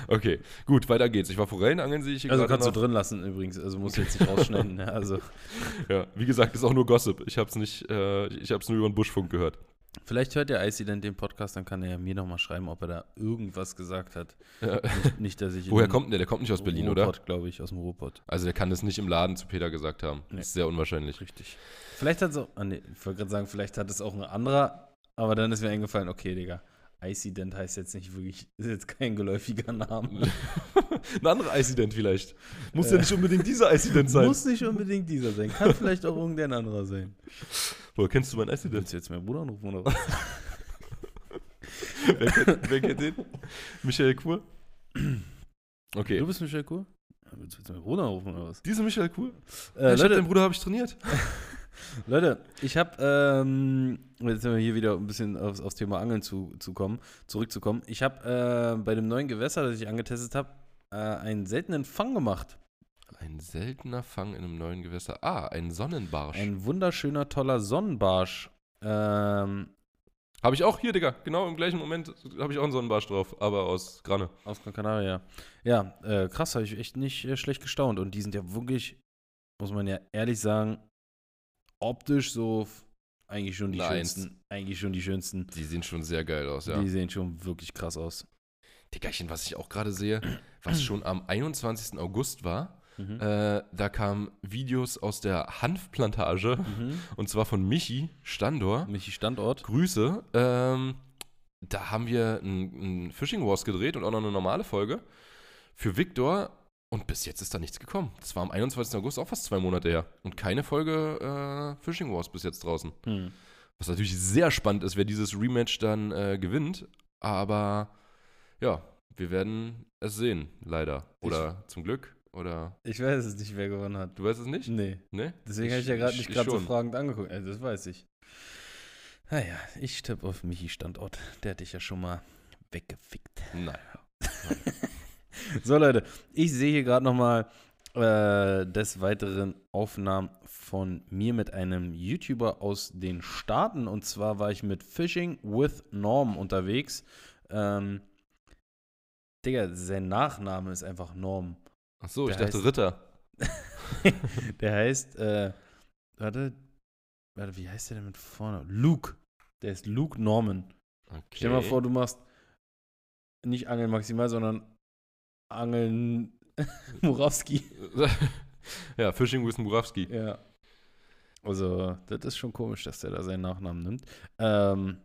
Okay, gut, weiter geht's. Ich war Forellenangeln, sehe ich Also kannst du noch. drin lassen übrigens, also musst du jetzt nicht rausschneiden. ja, also Ja, wie gesagt, ist auch nur Gossip. Ich hab's nicht, äh, ich hab's nur über den Buschfunk gehört. vielleicht hört der Icy dann den Podcast, dann kann er mir nochmal schreiben, ob er da irgendwas gesagt hat. Ja. Nicht, nicht dass ich Woher kommt der? Der kommt nicht aus Berlin, oder? Ruhrpott, glaube ich, aus dem Ruhrpott. Also der kann das nicht im Laden zu Peter gesagt haben. Nee. Das ist sehr unwahrscheinlich. Richtig. Vielleicht hat es auch, ah, nee, ich wollte gerade sagen, vielleicht hat es auch ein anderer Aber dann ist mir eingefallen, okay, Digga, Icident heißt jetzt nicht wirklich, ist jetzt kein geläufiger Name. Ein anderer Icident vielleicht. Muss Äh. ja nicht unbedingt dieser Icident sein. Muss nicht unbedingt dieser sein. Kann vielleicht auch irgendein anderer sein. Woher kennst du meinen Icident? Willst du jetzt meinen Bruder anrufen oder was? wer, kennt, wer kennt den? Michael Kur? Okay. Du bist Michel Kur? Willst du jetzt meinen Bruder anrufen oder was? Diese Michael Kur? Äh, Ja, ich hab Leute, den Bruder habe ich trainiert. Leute, ich habe, ähm, jetzt sind wir hier wieder ein bisschen aufs, aufs Thema Angeln zu, zu kommen, zurückzukommen. Ich habe äh, bei dem neuen Gewässer, das ich angetestet habe, äh, einen seltenen Fang gemacht. Ein seltener Fang in einem neuen Gewässer. Ah, ein Sonnenbarsch. Ein wunderschöner, toller Sonnenbarsch. Ähm, Habe ich auch hier, Digga. Genau im gleichen Moment habe ich auch einen Sonnenbarsch drauf, aber aus Granne. aus Gran Canaria. Ja, äh, krass, habe ich echt nicht äh, schlecht gestaunt. Und die sind ja wirklich, muss man ja ehrlich sagen, optisch so eigentlich schon die Eins. schönsten. Eigentlich schon die schönsten. Die sehen schon sehr geil aus, ja. Die sehen schon wirklich krass aus. Diggerchen, was ich auch gerade sehe, was schon am 21. August war, Mhm. äh, da kamen Videos aus der Hanfplantage Mhm. und zwar von Michi Standor. Michi Standort. Grüße. Ähm, da haben wir ein, ein Fishing Wars gedreht und auch noch eine normale Folge für Victor. Und bis jetzt ist da nichts gekommen. Das war am 21. August, auch fast zwei Monate her. Und keine Folge äh, Fishing Wars bis jetzt draußen. Hm. Was natürlich sehr spannend ist, wer dieses Rematch dann äh, gewinnt. Aber ja, wir werden es sehen, leider. Oder zum Glück. Oder Ich weiß es nicht, wer gewonnen hat. du weißt es nicht? Nee. Ne? Deswegen habe ich ja gerade nicht gerade so fragend angeguckt. Also das weiß ich. Naja, ich tippe auf Michi Standort. Der hat dich ja schon mal weggefickt. Nein. So, Leute, ich sehe hier gerade nochmal äh, des Weiteren Aufnahmen von mir mit einem YouTuber aus den Staaten. Und zwar war ich mit Fishing with Norm unterwegs. Ähm, Digga, sein Nachname ist einfach Norm. Ach so, ich Der dachte heißt- Ritter. der heißt, äh, warte, warte, wie heißt der denn mit vorne? Luke. Der ist Luke Norman. Okay. Stell dir mal vor, du machst nicht Angeln maximal, sondern Angeln Murawski. ja, Fishing with Murawski. Ja. Also, das ist schon komisch, dass der da seinen Nachnamen nimmt. Ähm,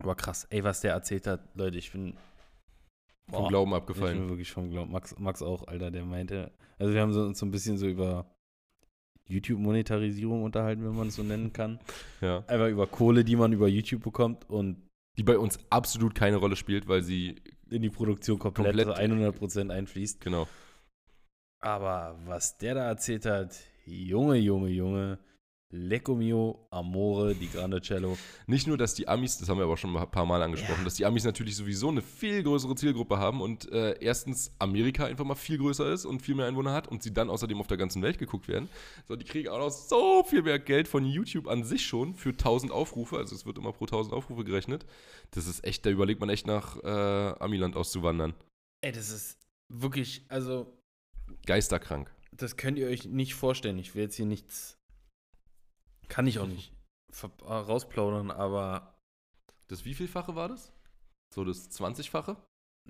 aber krass, ey, was der erzählt hat, Leute, ich bin Vom Boah, Glauben Ich bin abgefallen. wirklich vom Glauben. Max, Max auch, Alter, der meinte. Also wir haben so, uns so ein bisschen so über YouTube-Monetarisierung unterhalten, wenn man es so nennen kann. Ja. Einfach über Kohle, die man über YouTube bekommt und Die bei uns absolut keine Rolle spielt, weil sie, in die Produktion komplett, Komplett. so 100% einfließt. genau. Aber was der da erzählt hat, Junge, Junge, Junge, Lecco mio, Amore, die Grande Cello. Nicht nur, dass die Amis, das haben wir aber schon ein paar Mal angesprochen, Ja. dass die Amis natürlich sowieso eine viel größere Zielgruppe haben und äh, erstens Amerika einfach mal viel größer ist und viel mehr Einwohner hat und sie dann außerdem auf der ganzen Welt geguckt werden. So, die kriegen auch noch so viel mehr Geld von YouTube an sich schon für 1000 Aufrufe, also es wird immer pro 1000 Aufrufe gerechnet. Das ist echt, da überlegt man echt nach äh, Amiland auszuwandern. Ey, das ist wirklich, also, Geisterkrank. das könnt ihr euch nicht vorstellen. Ich will jetzt hier nichts, kann ich auch nicht ver- rausplaudern, aber Das wievielfache war das? So das 20-fache?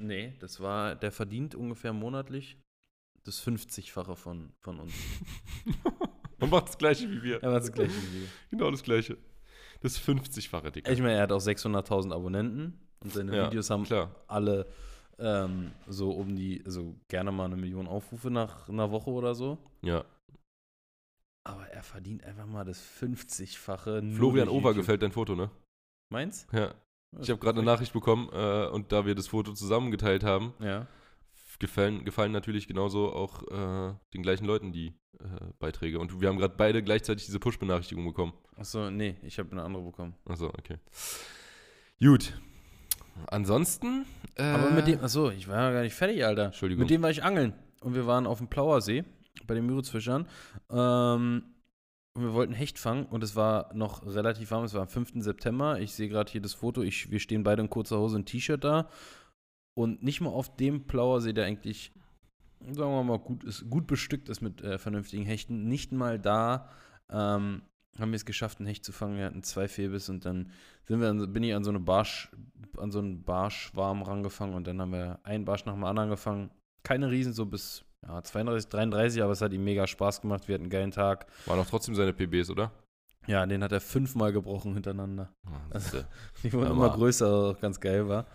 nee, das war, der verdient ungefähr monatlich das 50-fache von, von uns. und macht das gleiche wie wir. Er war das gleiche wie wir. Genau das gleiche. Das 50-fache, Digga. Ich meine, er hat auch 600.000 Abonnenten und seine Ja, Videos haben Klar. alle ähm, so um die, also gerne mal eine Million Aufrufe nach einer Woche oder so. Ja. Aber er verdient einfach mal das 50-fache. nur Florian Over gefällt dein Foto, ne? Meins? Ja. Ich habe gerade eine Nachricht bekommen äh, und da wir das Foto zusammengeteilt haben, Ja. gefallen, gefallen natürlich genauso auch äh, den gleichen Leuten die äh, Beiträge. Und wir haben gerade beide gleichzeitig diese Push-Benachrichtigung bekommen. Achso, nee, ich habe eine andere bekommen. Achso, okay. Gut. Ansonsten. Äh, Aber mit dem, achso, ich war ja gar nicht fertig, Alter. Entschuldigung. Mit dem war ich angeln. Und wir waren auf dem Plauersee bei den Müritzfischern. Ähm, und wir wollten Hecht fangen und es war noch relativ warm. Es war am 5. September. Ich sehe gerade hier das Foto. Ich, wir stehen beide in kurzer Hose und T-Shirt da. Und nicht mal auf dem Plauersee, der eigentlich, sagen wir mal, gut, ist, gut bestückt ist mit äh, vernünftigen Hechten, nicht mal da ähm, haben wir es geschafft, einen Hecht zu fangen. Wir hatten zwei Fehlbiss und dann sind wir an, bin ich an so eine Barsch, an so einen Barschwarm rangefangen und dann haben wir einen Barsch nach dem anderen gefangen. Keine Riesen, so bis ja, 32, 33, aber es hat ihm mega Spaß gemacht. Wir hatten einen geilen Tag. Waren auch trotzdem seine PBs, oder? Ja, den hat er fünfmal gebrochen hintereinander. Ah, Also-. Die wurden immer größer, was ganz geil war.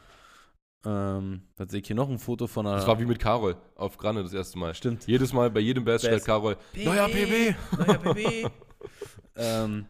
Ähm, dann sehe ich hier noch ein Foto von einer. Das war wie mit Carol auf Granne das erste Mal. Stimmt. Jedes Mal bei jedem Bass stellt Bass. Carol, neuer PB. Neuer PB. ähm,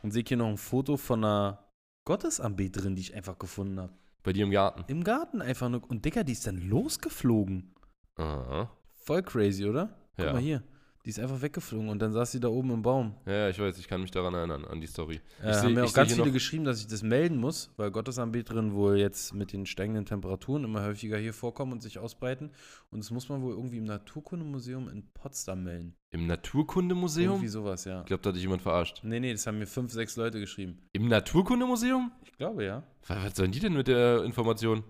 dann sehe ich hier noch ein Foto von einer Gottesanbeterin, die ich einfach gefunden habe. Bei dir im Garten. Im Garten einfach nur. Und Dicker, die ist dann losgeflogen. Aha. Voll crazy, oder? Guck Ja. mal hier. Die ist einfach weggeflogen und dann saß sie da oben im Baum. Ja, ja, ich weiß, ich kann mich daran erinnern, an die Story. Äh, Ich seh- haben mir auch ganz viele geschrieben, dass ich das melden muss, weil Gottesanbeterinnen wohl jetzt mit den steigenden Temperaturen immer häufiger hier vorkommen und sich ausbreiten. Und das muss man wohl irgendwie im Naturkundemuseum in Potsdam melden. Im Naturkundemuseum? Irgendwie sowas, ja. Ich glaube, da hat dich jemand verarscht. Nee, nee, das haben mir fünf, sechs Leute geschrieben. Im Naturkundemuseum? Ich glaube, ja. Was, was sollen die denn mit der Information?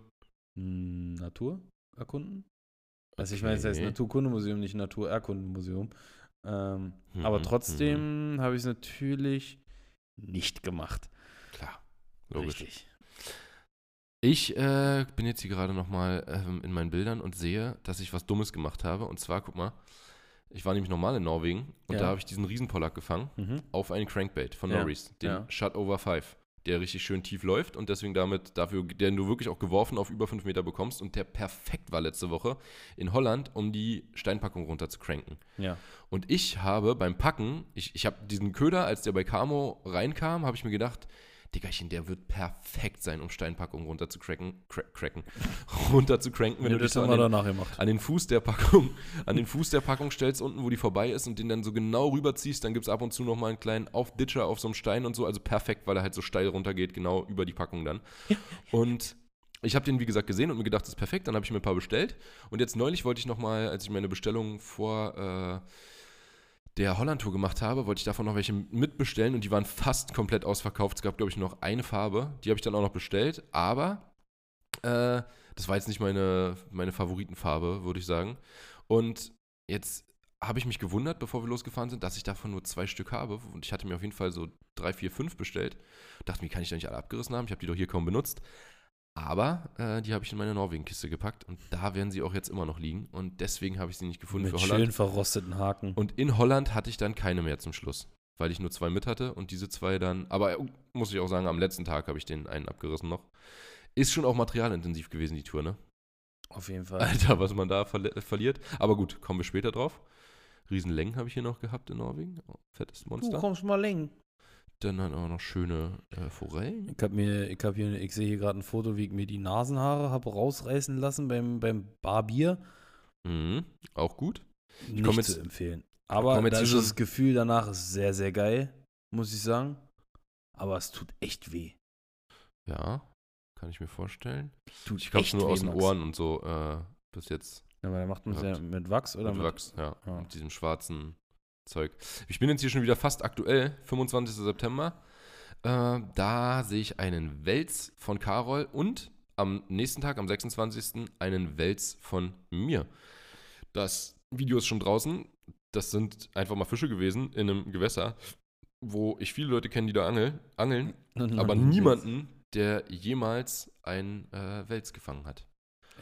Hm, Natur erkunden? Also ich meine, es heißt. Naturkundemuseum, nicht Naturerkundemuseum. Ähm, Mhm, aber trotzdem habe ich es natürlich nicht gemacht. Klar, logisch. Richtig. Ich äh, bin jetzt hier gerade nochmal ähm, in meinen Bildern und sehe, dass ich was Dummes gemacht habe. Und zwar, guck mal, ich war nämlich normal in Norwegen und Ja. da habe ich diesen Riesenpollack gefangen Mhm. auf einen Crankbait von Ja, Norris, den ja. Shut Over 5, der richtig schön tief läuft und deswegen damit dafür, den du wirklich auch geworfen auf über 5 Meter bekommst und der perfekt war letzte Woche in Holland, um die Steinpackung runter zu cranken. Ja. Und ich habe beim Packen, ich, ich habe diesen Köder, als der bei Camo reinkam, habe ich mir gedacht, Diggerchen, der wird perfekt sein, um Steinpackungen runter zu cracken, cra cracken, runter zu cranken, wenn Ja, du dich das so an den, an den Fuß der Packung, an den Fuß der Packung stellst unten, wo die vorbei ist und den dann so genau rüberziehst, dann gibt es ab und zu nochmal einen kleinen Aufditscher auf so einem Stein und so, also perfekt, weil er halt so steil runtergeht, genau über die Packung dann. Und ich habe den, wie gesagt, gesehen und mir gedacht, das ist perfekt, dann habe ich mir ein paar bestellt. Und jetzt neulich wollte ich nochmal, als ich meine Bestellung vor äh, der Holland-Tour gemacht habe, wollte ich davon noch welche mitbestellen und die waren fast komplett ausverkauft. Es gab, glaube ich, nur noch eine Farbe. Die habe ich dann auch noch bestellt, aber äh, das war jetzt nicht meine, meine Favoritenfarbe, würde ich sagen. Und jetzt habe ich mich gewundert, bevor wir losgefahren sind, dass ich davon nur zwei Stück habe. Und ich hatte mir auf jeden Fall so drei, vier, fünf bestellt. Dachte mir, kann ich da nicht alle abgerissen haben? Ich habe die doch hier kaum benutzt. Aber äh, die habe ich in meine Norwegen-Kiste gepackt und da werden sie auch jetzt immer noch liegen. Und deswegen habe ich sie nicht gefunden Mit für Holland. schön verrosteten Haken. Und in Holland hatte ich dann keine mehr zum Schluss, weil ich nur zwei mit hatte und diese zwei dann, aber äh, muss ich auch sagen, am letzten Tag habe ich den einen abgerissen noch. Ist schon auch materialintensiv gewesen, die Tour, ne? Auf jeden Fall. Alter, was man da verli verliert. Aber gut, kommen wir später drauf. Riesenlängen habe ich hier noch gehabt in Norwegen. Oh, fettes Du Monster. kommst mal läng. Dann hat auch noch schöne äh, Forellen. Ich, hab mir, ich, hab hier, ich sehe hier gerade ein Foto, wie ich mir die Nasenhaare habe rausreißen lassen beim, beim Barbier. Mhm, auch gut. Nicht komm jetzt- zu empfehlen. Aber da ist das Gefühl danach ist sehr, sehr geil, muss ich sagen. Aber es tut echt weh. Ja, kann ich mir vorstellen. Tut Ich glaube echt nur weh, aus den Max. Ohren und so äh, bis jetzt. Ja, aber da macht man es ja mit Wachs oder mit Wachs, ja, ja. Mit diesem schwarzen Zeug. Ich bin jetzt hier schon wieder fast aktuell, 25. September. Äh, da sehe ich einen Wels von Carol und am nächsten Tag, am 26. einen Wels von mir. Das Video ist schon draußen. Das sind einfach mal Fische gewesen in einem Gewässer, wo ich viele Leute kenne, die da angel, angeln, aber man- niemanden, der jemals einen äh, Wels gefangen hat.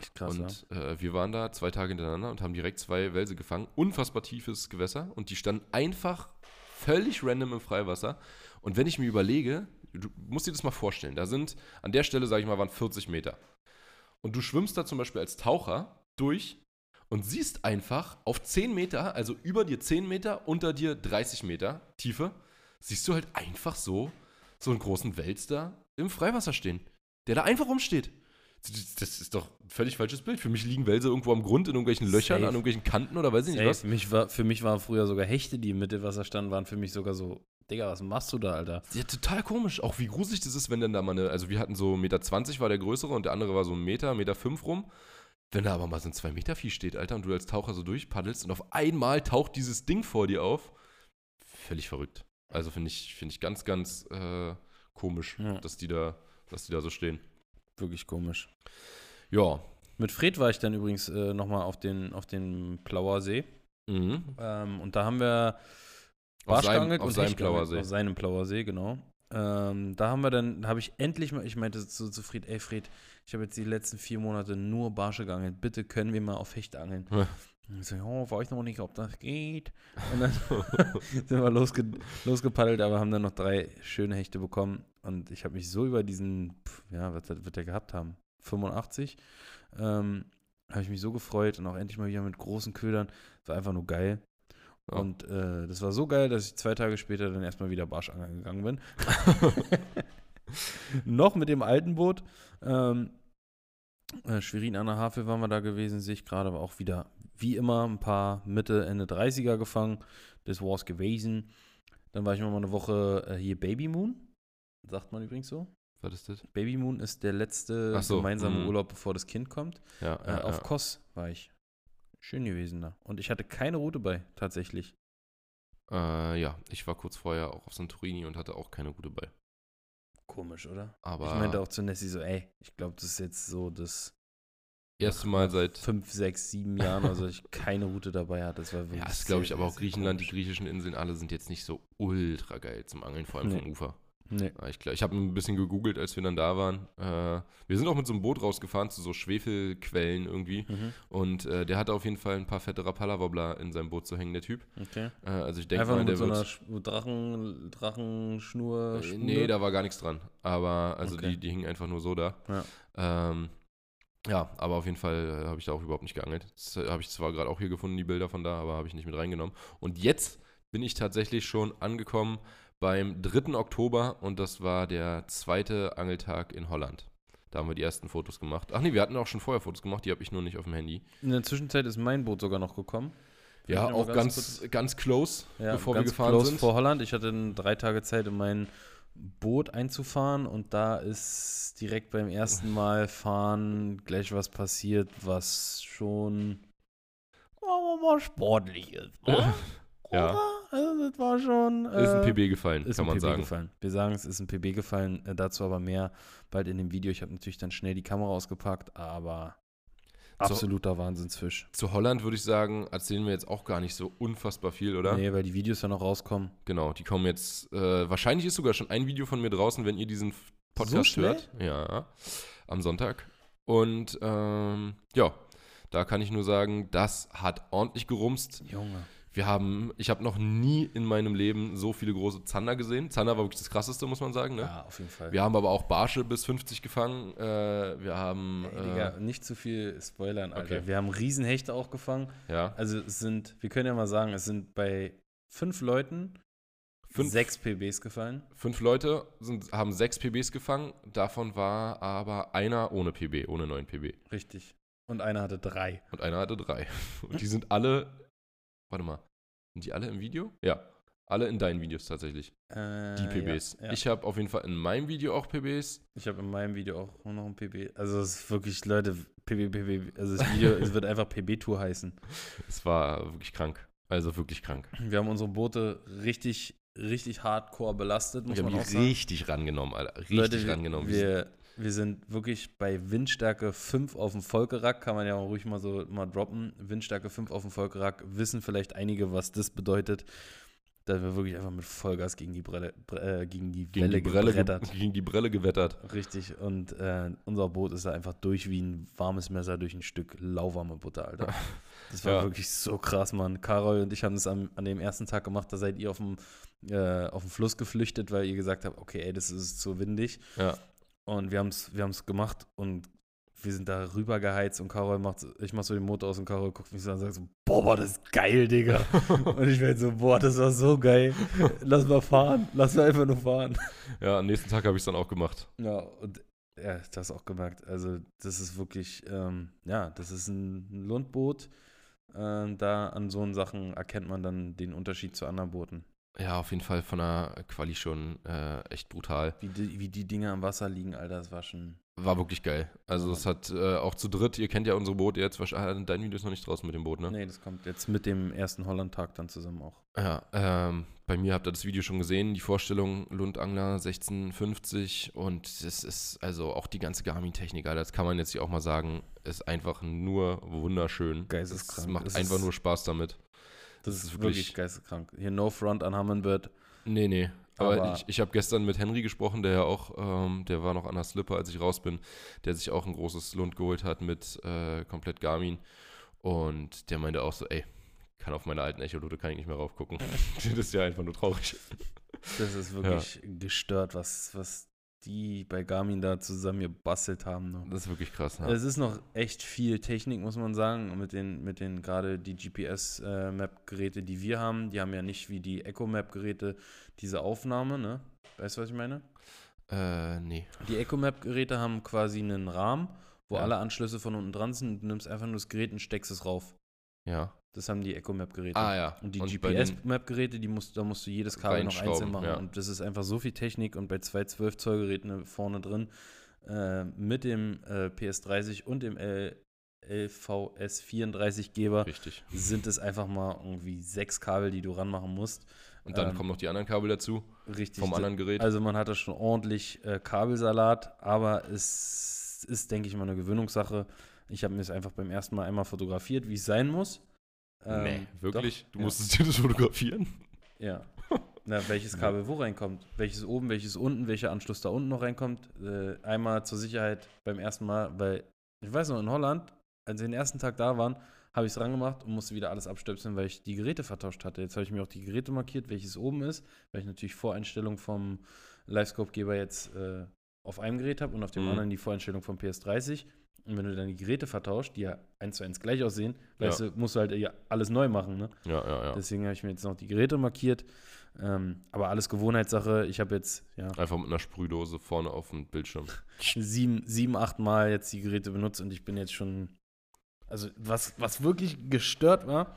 Echt krass, ja. Und äh, wir waren da zwei Tage hintereinander und haben direkt zwei Welse gefangen. Unfassbar tiefes Gewässer und die standen einfach völlig random im Freiwasser. Und wenn ich mir überlege, du musst dir das mal vorstellen, da sind an der Stelle, sage ich mal, waren 40 Meter. Und du schwimmst da zum Beispiel als Taucher durch und siehst einfach auf 10 Meter, also über dir 10 Meter, unter dir 30 Meter Tiefe, siehst du halt einfach so, so einen großen Wels da im Freiwasser stehen, der da einfach rumsteht. Das ist doch ein völlig falsches Bild. Für mich liegen Wälse irgendwo am Grund in irgendwelchen Löchern, Safe. an irgendwelchen Kanten oder weiß ich nicht Safe. was. Für mich, war, für mich waren früher sogar Hechte, die im Mittelwasser standen, waren für mich sogar so, Digga, was machst du da, Alter? Ja, total komisch. Auch wie gruselig das ist, wenn dann da mal eine, also wir hatten so 1,20 Meter war der größere und der andere war so ein Meter, Meter fünf rum. Wenn da aber mal so ein 2 Meter Vieh steht, Alter, und du als Taucher so durchpaddelst und auf einmal taucht dieses Ding vor dir auf. Völlig verrückt. Also finde ich, finde ich ganz, ganz äh, komisch, Ja. dass die da, dass die da so stehen. Wirklich komisch. Ja. Mit Fred war ich dann übrigens äh, nochmal auf den, auf den Plauer See. Mhm. Ähm, und da haben wir Barsch auf seinem geangelt. Plauersee. Auf seinem Plauersee, genau. Ähm, da haben wir dann, habe ich endlich mal, ich meinte zu, zu Fred, ey Fred, ich habe jetzt die letzten vier Monate nur Barsche geangelt. Bitte können wir mal auf Hecht angeln. Ich so, ja, weiß noch nicht, ob das geht. Und dann sind wir losge losgepaddelt, aber haben dann noch drei schöne Hechte bekommen. Und ich habe mich so über diesen, pf, ja, was wird der gehabt haben? 85. Ähm, habe ich mich so gefreut und auch endlich mal wieder mit großen Ködern. Das war einfach nur geil. Ja. Und äh, das war so geil, dass ich zwei Tage später dann erstmal wieder Barschangeln gegangen bin. Noch mit dem alten Boot. Ähm, äh, Schwerin an der Havel waren wir da gewesen, sehe ich gerade, aber auch wieder, wie immer, ein paar Mitte, Ende 30er gefangen. Das war's gewesen. Dann war ich noch mal eine Woche äh, hier Baby Moon. Sagt man übrigens so. Was ist das? Baby Moon ist der letzte so, gemeinsame mhm. Urlaub, bevor das Kind kommt. Ja, Äh, ja, auf ja. Kos war ich. Schön gewesen da. Und ich hatte keine Route bei, tatsächlich. Äh, ja, ich war kurz vorher auch auf Santorini und hatte auch keine gute bei. Komisch, oder? Aber ich meinte auch zu Nessie so, ey, ich glaube, das ist jetzt so das erste Mal seit. fünf, sechs, sieben Jahren, also ich keine Route dabei hatte. Das war wirklich Ja, das glaube ich, aber auch Griechenland, die griechischen Inseln, alle sind jetzt nicht so ultra geil zum Angeln, vor allem Nee. vom Ufer. Nee. Ich glaub- ich habe ein bisschen gegoogelt, als wir dann da waren. Äh, wir sind auch mit so einem Boot rausgefahren zu so Schwefelquellen irgendwie. Mhm. Und äh, der hatte auf jeden Fall ein paar fette Rapala-Wobbler in seinem Boot zu hängen, der Typ. Okay. Äh, also ich denke mal, der so einer wird. Sch- Drachen, Drachenschnur. Äh, nee, da war gar nichts dran. Aber also Okay. die, die hingen einfach nur so da. Ja. Ähm, ja, aber auf jeden Fall äh, habe ich da auch überhaupt nicht geangelt. Das äh, habe ich zwar gerade auch hier gefunden, die Bilder von da, aber habe ich nicht mit reingenommen. Und jetzt bin ich tatsächlich schon angekommen beim 3. Oktober und das war der zweite Angeltag in Holland. Da haben wir die ersten Fotos gemacht. Ach nee, wir hatten auch schon vorher Fotos gemacht, die habe ich nur nicht auf dem Handy. In der Zwischenzeit ist mein Boot sogar noch gekommen. Ja, auch ganz, ganz, close, Ja, bevor ganz wir gefahren close sind. vor Holland. Ich hatte drei Tage Zeit, in mein Boot einzufahren und da ist direkt beim ersten Mal fahren gleich was passiert, was schon mal sportlich ist. ne? Ja. Oder? Also das war schon. ist ein äh, PB gefallen, kann man PB sagen. gefallen. Wir sagen, es ist ein PB gefallen. Äh, dazu aber mehr bald in dem Video. Ich habe natürlich dann schnell die Kamera ausgepackt, aber absoluter Wahnsinnsfisch. Zu Holland würde ich sagen, erzählen wir jetzt auch gar nicht so unfassbar viel, oder? Nee, weil die Videos ja noch rauskommen. Genau, die kommen jetzt. Äh, wahrscheinlich ist sogar schon ein Video von mir draußen, wenn ihr diesen Podcast schnell? hört. Ja, am Sonntag. Und ähm, ja, da kann ich nur sagen, das hat ordentlich gerumst. Junge. Wir haben, ich habe noch nie in meinem Leben so viele große Zander gesehen. Zander war wirklich das krasseste, muss man sagen. Ne? Ja, auf jeden Fall. Wir haben aber auch Barsche bis 50 gefangen. Äh, wir haben. Ey, Digga, Äh, nicht zu viel spoilern, Alter. Okay. Wir haben Riesenhechte auch gefangen. ja, Also es sind, wir können ja mal sagen, es sind bei fünf Leuten Fünf- sechs PBs gefallen. fünf Leute sind, haben sechs PBs gefangen. Davon war aber einer ohne PB, ohne neuen PB. Richtig. Und einer hatte drei. Und einer hatte drei. Und die sind alle. Warte mal. Sind die alle im Video? Ja. Alle in deinen Videos tatsächlich. Äh, Die PBs. Ja, ja. Ich habe auf jeden Fall in meinem Video auch PBs. Ich habe in meinem Video auch noch ein PB. Also es ist wirklich, Leute, PB, PB. Also das Video, es wird einfach PB-Tour heißen. Es war wirklich krank. Also wirklich krank. Wir haben unsere Boote richtig, richtig hardcore belastet, muss Wir haben man die richtig rangenommen, Alter. Richtig Leute, rangenommen. Wir, wir sind wirklich bei Windstärke 5 auf dem Volkerack, kann man ja auch ruhig mal so mal droppen. Windstärke 5 auf dem Volkerack, wissen vielleicht einige, was das bedeutet. Da wir wirklich einfach mit Vollgas gegen die, Brelle, Bre- äh, gegen die gegen, Welle die Brelle, ge- gebrettert. gegen die Brelle gewettert. Richtig, und äh, unser Boot ist da einfach durch wie ein warmes Messer durch ein Stück lauwarme Butter, Alter. Das war Ja. wirklich so krass, Mann. Karol und ich haben das am, an dem ersten Tag gemacht, da seid ihr auf dem, äh, auf dem Fluss geflüchtet, weil ihr gesagt habt, okay, ey, das ist zu windig. Ja. Und wir haben es wir haben's gemacht und wir sind da rüber geheizt und Karol macht, ich mach so den Motor aus und Karol guckt mich so an und sagt so, boah, war das geil, Digga. und ich werde so, boah, das war so geil. Lass mal fahren, lass mal einfach nur fahren. Ja, am nächsten Tag habe ich es dann auch gemacht. Ja, und ja, du hast auch gemerkt, also das ist wirklich, ähm, ja, das ist ein Lundboot. Ähm, da an so Sachen erkennt man dann den Unterschied zu anderen Booten. Ja, auf jeden Fall von der Quali schon äh, echt brutal. Wie die, wie die Dinge am Wasser liegen, Alter, das war schon. War wirklich geil. Also es hat äh, auch zu dritt, ihr kennt ja unsere Boote jetzt, wahrscheinlich, dein Video ist noch nicht draußen mit dem Boot, ne? Nee, das kommt jetzt mit dem ersten Holland-Tag dann zusammen auch. Ja, ähm, bei mir habt ihr das Video schon gesehen, die Vorstellung Lundangler 1650 und es ist also auch die ganze Garmin-Technik, Alter, das kann man jetzt hier auch mal sagen, ist einfach nur wunderschön. Geisteskrank. Es macht Es einfach nur Spaß damit. Das, Das ist wirklich, wirklich- geisteskrank. Hier No Front an Humminbird. Nee, nee. Aber, Aber- ich, ich habe gestern mit Henry gesprochen, der ja auch, ähm, der war noch an der Slipper, als ich raus bin, der sich auch ein großes Lund geholt hat mit äh, komplett Garmin. Und der meinte auch so, ey, kann auf meine alten Echolode kann ich nicht mehr raufgucken. das ist ja einfach nur traurig. Das ist wirklich gestört, was, was die bei Garmin da zusammen gebastelt haben. Ne? Das ist wirklich krass. Ja. Es ist noch echt viel Technik, muss man sagen, mit den, mit den gerade die GPS-Map-Geräte, die wir haben. Die haben ja nicht wie die Echo-Map-Geräte diese Aufnahme, ne? Weißt du, was ich meine? Äh, nee. Die Echo-Map-Geräte haben quasi einen Rahmen, wo Ja. alle Anschlüsse von unten dran sind. Du nimmst einfach nur das Gerät und steckst es rauf. Ja. Das haben die Echo-Map-Geräte. Ah ja. Und die GPS-Map-Geräte, die musst, da musst du jedes Kabel noch einzeln machen. ja. Und das ist einfach so viel Technik und bei zwei 12-Zoll-Geräten vorne drin äh, mit dem äh, PS30 und dem L LVS34-Geber Richtig. sind es einfach mal irgendwie sechs Kabel, die du ranmachen musst. Und dann Ähm, kommen noch die anderen Kabel dazu Richtig. vom anderen Gerät. Also man hat da schon ordentlich äh, Kabelsalat, aber es ist, denke ich mal, eine Gewöhnungssache. Ich habe mir es einfach beim ersten Mal einmal fotografiert, wie es sein muss. Ähm, nee, wirklich? doch, du ja. musstest dir das fotografieren? Ja. Na, welches Kabel wo reinkommt, welches oben, welches unten, welcher Anschluss da unten noch reinkommt. Äh, einmal zur Sicherheit beim ersten Mal, weil ich weiß noch, in Holland, als wir den ersten Tag da waren, habe ich es rangemacht und musste wieder alles abstöpseln, weil ich die Geräte vertauscht hatte. Jetzt habe ich mir auch die Geräte markiert, welches oben ist, weil ich natürlich Voreinstellung vom Livescope-Geber jetzt äh, auf einem Gerät habe und auf dem Mhm. anderen die Voreinstellung vom PS30. Und wenn du dann die Geräte vertauscht, die ja eins zu eins gleich aussehen, weißt du, musst du halt ja alles neu machen, ne? Ja, ja, ja. Deswegen habe ich mir jetzt noch die Geräte markiert. Ähm, aber alles Gewohnheitssache. Ich habe jetzt ja, Einfach mit einer Sprühdose vorne auf dem Bildschirm. sieben, sieben, acht Mal jetzt die Geräte benutzt und ich bin jetzt schon. Also, was, was wirklich gestört war,